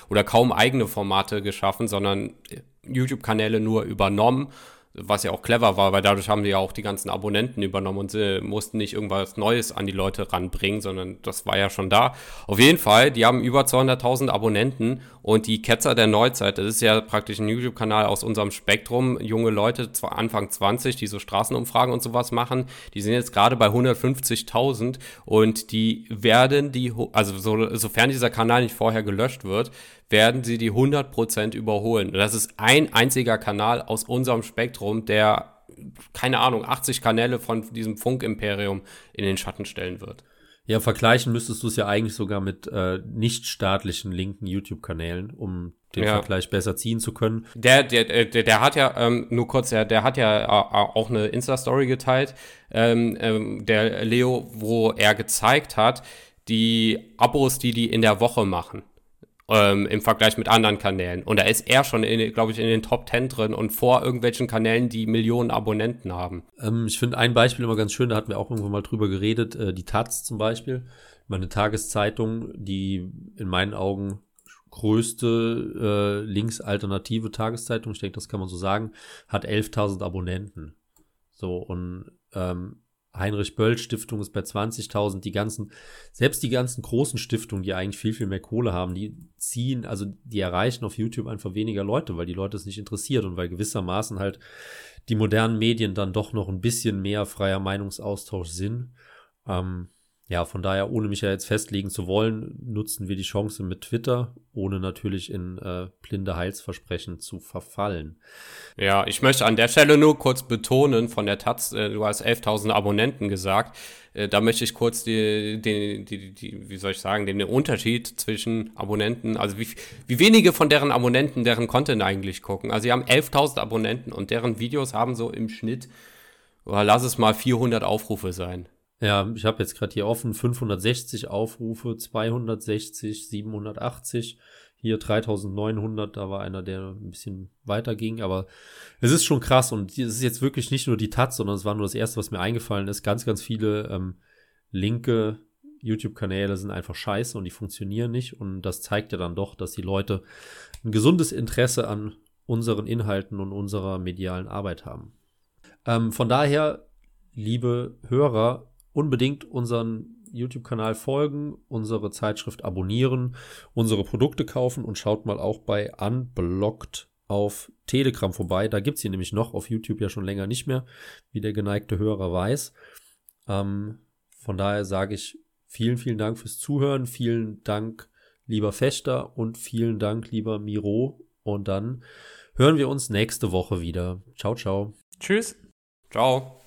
oder kaum eigene Formate geschaffen, sondern äh, YouTube-Kanäle nur übernommen was ja auch clever war, weil dadurch haben die ja auch die ganzen Abonnenten übernommen und sie mussten nicht irgendwas Neues an die Leute ranbringen, sondern das war ja schon da. Auf jeden Fall, die haben über 200.000 Abonnenten und die Ketzer der Neuzeit, das ist ja praktisch ein YouTube-Kanal aus unserem Spektrum, junge Leute, Anfang 20, die so Straßenumfragen und sowas machen, die sind jetzt gerade bei 150.000 und die werden die, also so, sofern dieser Kanal nicht vorher gelöscht wird, werden sie die 100% überholen. Und das ist ein einziger Kanal aus unserem Spektrum, der, keine Ahnung, 80 Kanäle von diesem Funkimperium in den Schatten stellen wird. Ja, vergleichen müsstest du es ja eigentlich sogar mit äh, nichtstaatlichen linken YouTube-Kanälen, um den ja. Vergleich besser ziehen zu können. Der, der, äh, der, der hat ja, ähm, nur kurz, der, der hat ja äh, auch eine Insta-Story geteilt, ähm, ähm, der Leo, wo er gezeigt hat, die Abos, die die in der Woche machen ähm, im Vergleich mit anderen Kanälen. Und da ist er schon, glaube ich, in den Top 10 drin und vor irgendwelchen Kanälen, die Millionen Abonnenten haben. Ähm, ich finde ein Beispiel immer ganz schön, da hatten wir auch irgendwo mal drüber geredet, äh, die Taz zum Beispiel, meine Tageszeitung, die in meinen Augen größte äh, linksalternative Tageszeitung, ich denke, das kann man so sagen, hat 11.000 Abonnenten. So, und ähm, Heinrich Böll Stiftung ist bei 20.000. Die ganzen, selbst die ganzen großen Stiftungen, die eigentlich viel, viel mehr Kohle haben, die ziehen, also die erreichen auf YouTube einfach weniger Leute, weil die Leute es nicht interessiert und weil gewissermaßen halt die modernen Medien dann doch noch ein bisschen mehr freier Meinungsaustausch sind. Ähm, ja, von daher, ohne mich ja jetzt festlegen zu wollen, nutzen wir die Chance mit Twitter, ohne natürlich in äh, blinde Heilsversprechen zu verfallen. Ja, ich möchte an der Stelle nur kurz betonen, von der Taz, äh, du hast 11.000 Abonnenten gesagt, äh, da möchte ich kurz die, die, die, die, wie soll ich sagen, den Unterschied zwischen Abonnenten, also wie, wie wenige von deren Abonnenten deren Content eigentlich gucken. Also sie haben 11.000 Abonnenten und deren Videos haben so im Schnitt, oder lass es mal 400 Aufrufe sein. Ja, ich habe jetzt gerade hier offen 560 Aufrufe, 260, 780, hier 3900, da war einer, der ein bisschen weiter ging, aber es ist schon krass und es ist jetzt wirklich nicht nur die Taz, sondern es war nur das erste, was mir eingefallen ist. Ganz, ganz viele ähm, linke YouTube-Kanäle sind einfach scheiße und die funktionieren nicht und das zeigt ja dann doch, dass die Leute ein gesundes Interesse an unseren Inhalten und unserer medialen Arbeit haben. Ähm, von daher, liebe Hörer, unbedingt unseren YouTube-Kanal folgen, unsere Zeitschrift abonnieren, unsere Produkte kaufen und schaut mal auch bei Unblocked auf Telegram vorbei. Da gibt es sie nämlich noch, auf YouTube ja schon länger nicht mehr, wie der geneigte Hörer weiß. Ähm, von daher sage ich vielen, vielen Dank fürs Zuhören, vielen Dank, lieber Fechter und vielen Dank, lieber Miro. Und dann hören wir uns nächste Woche wieder. Ciao, ciao. Tschüss. Ciao.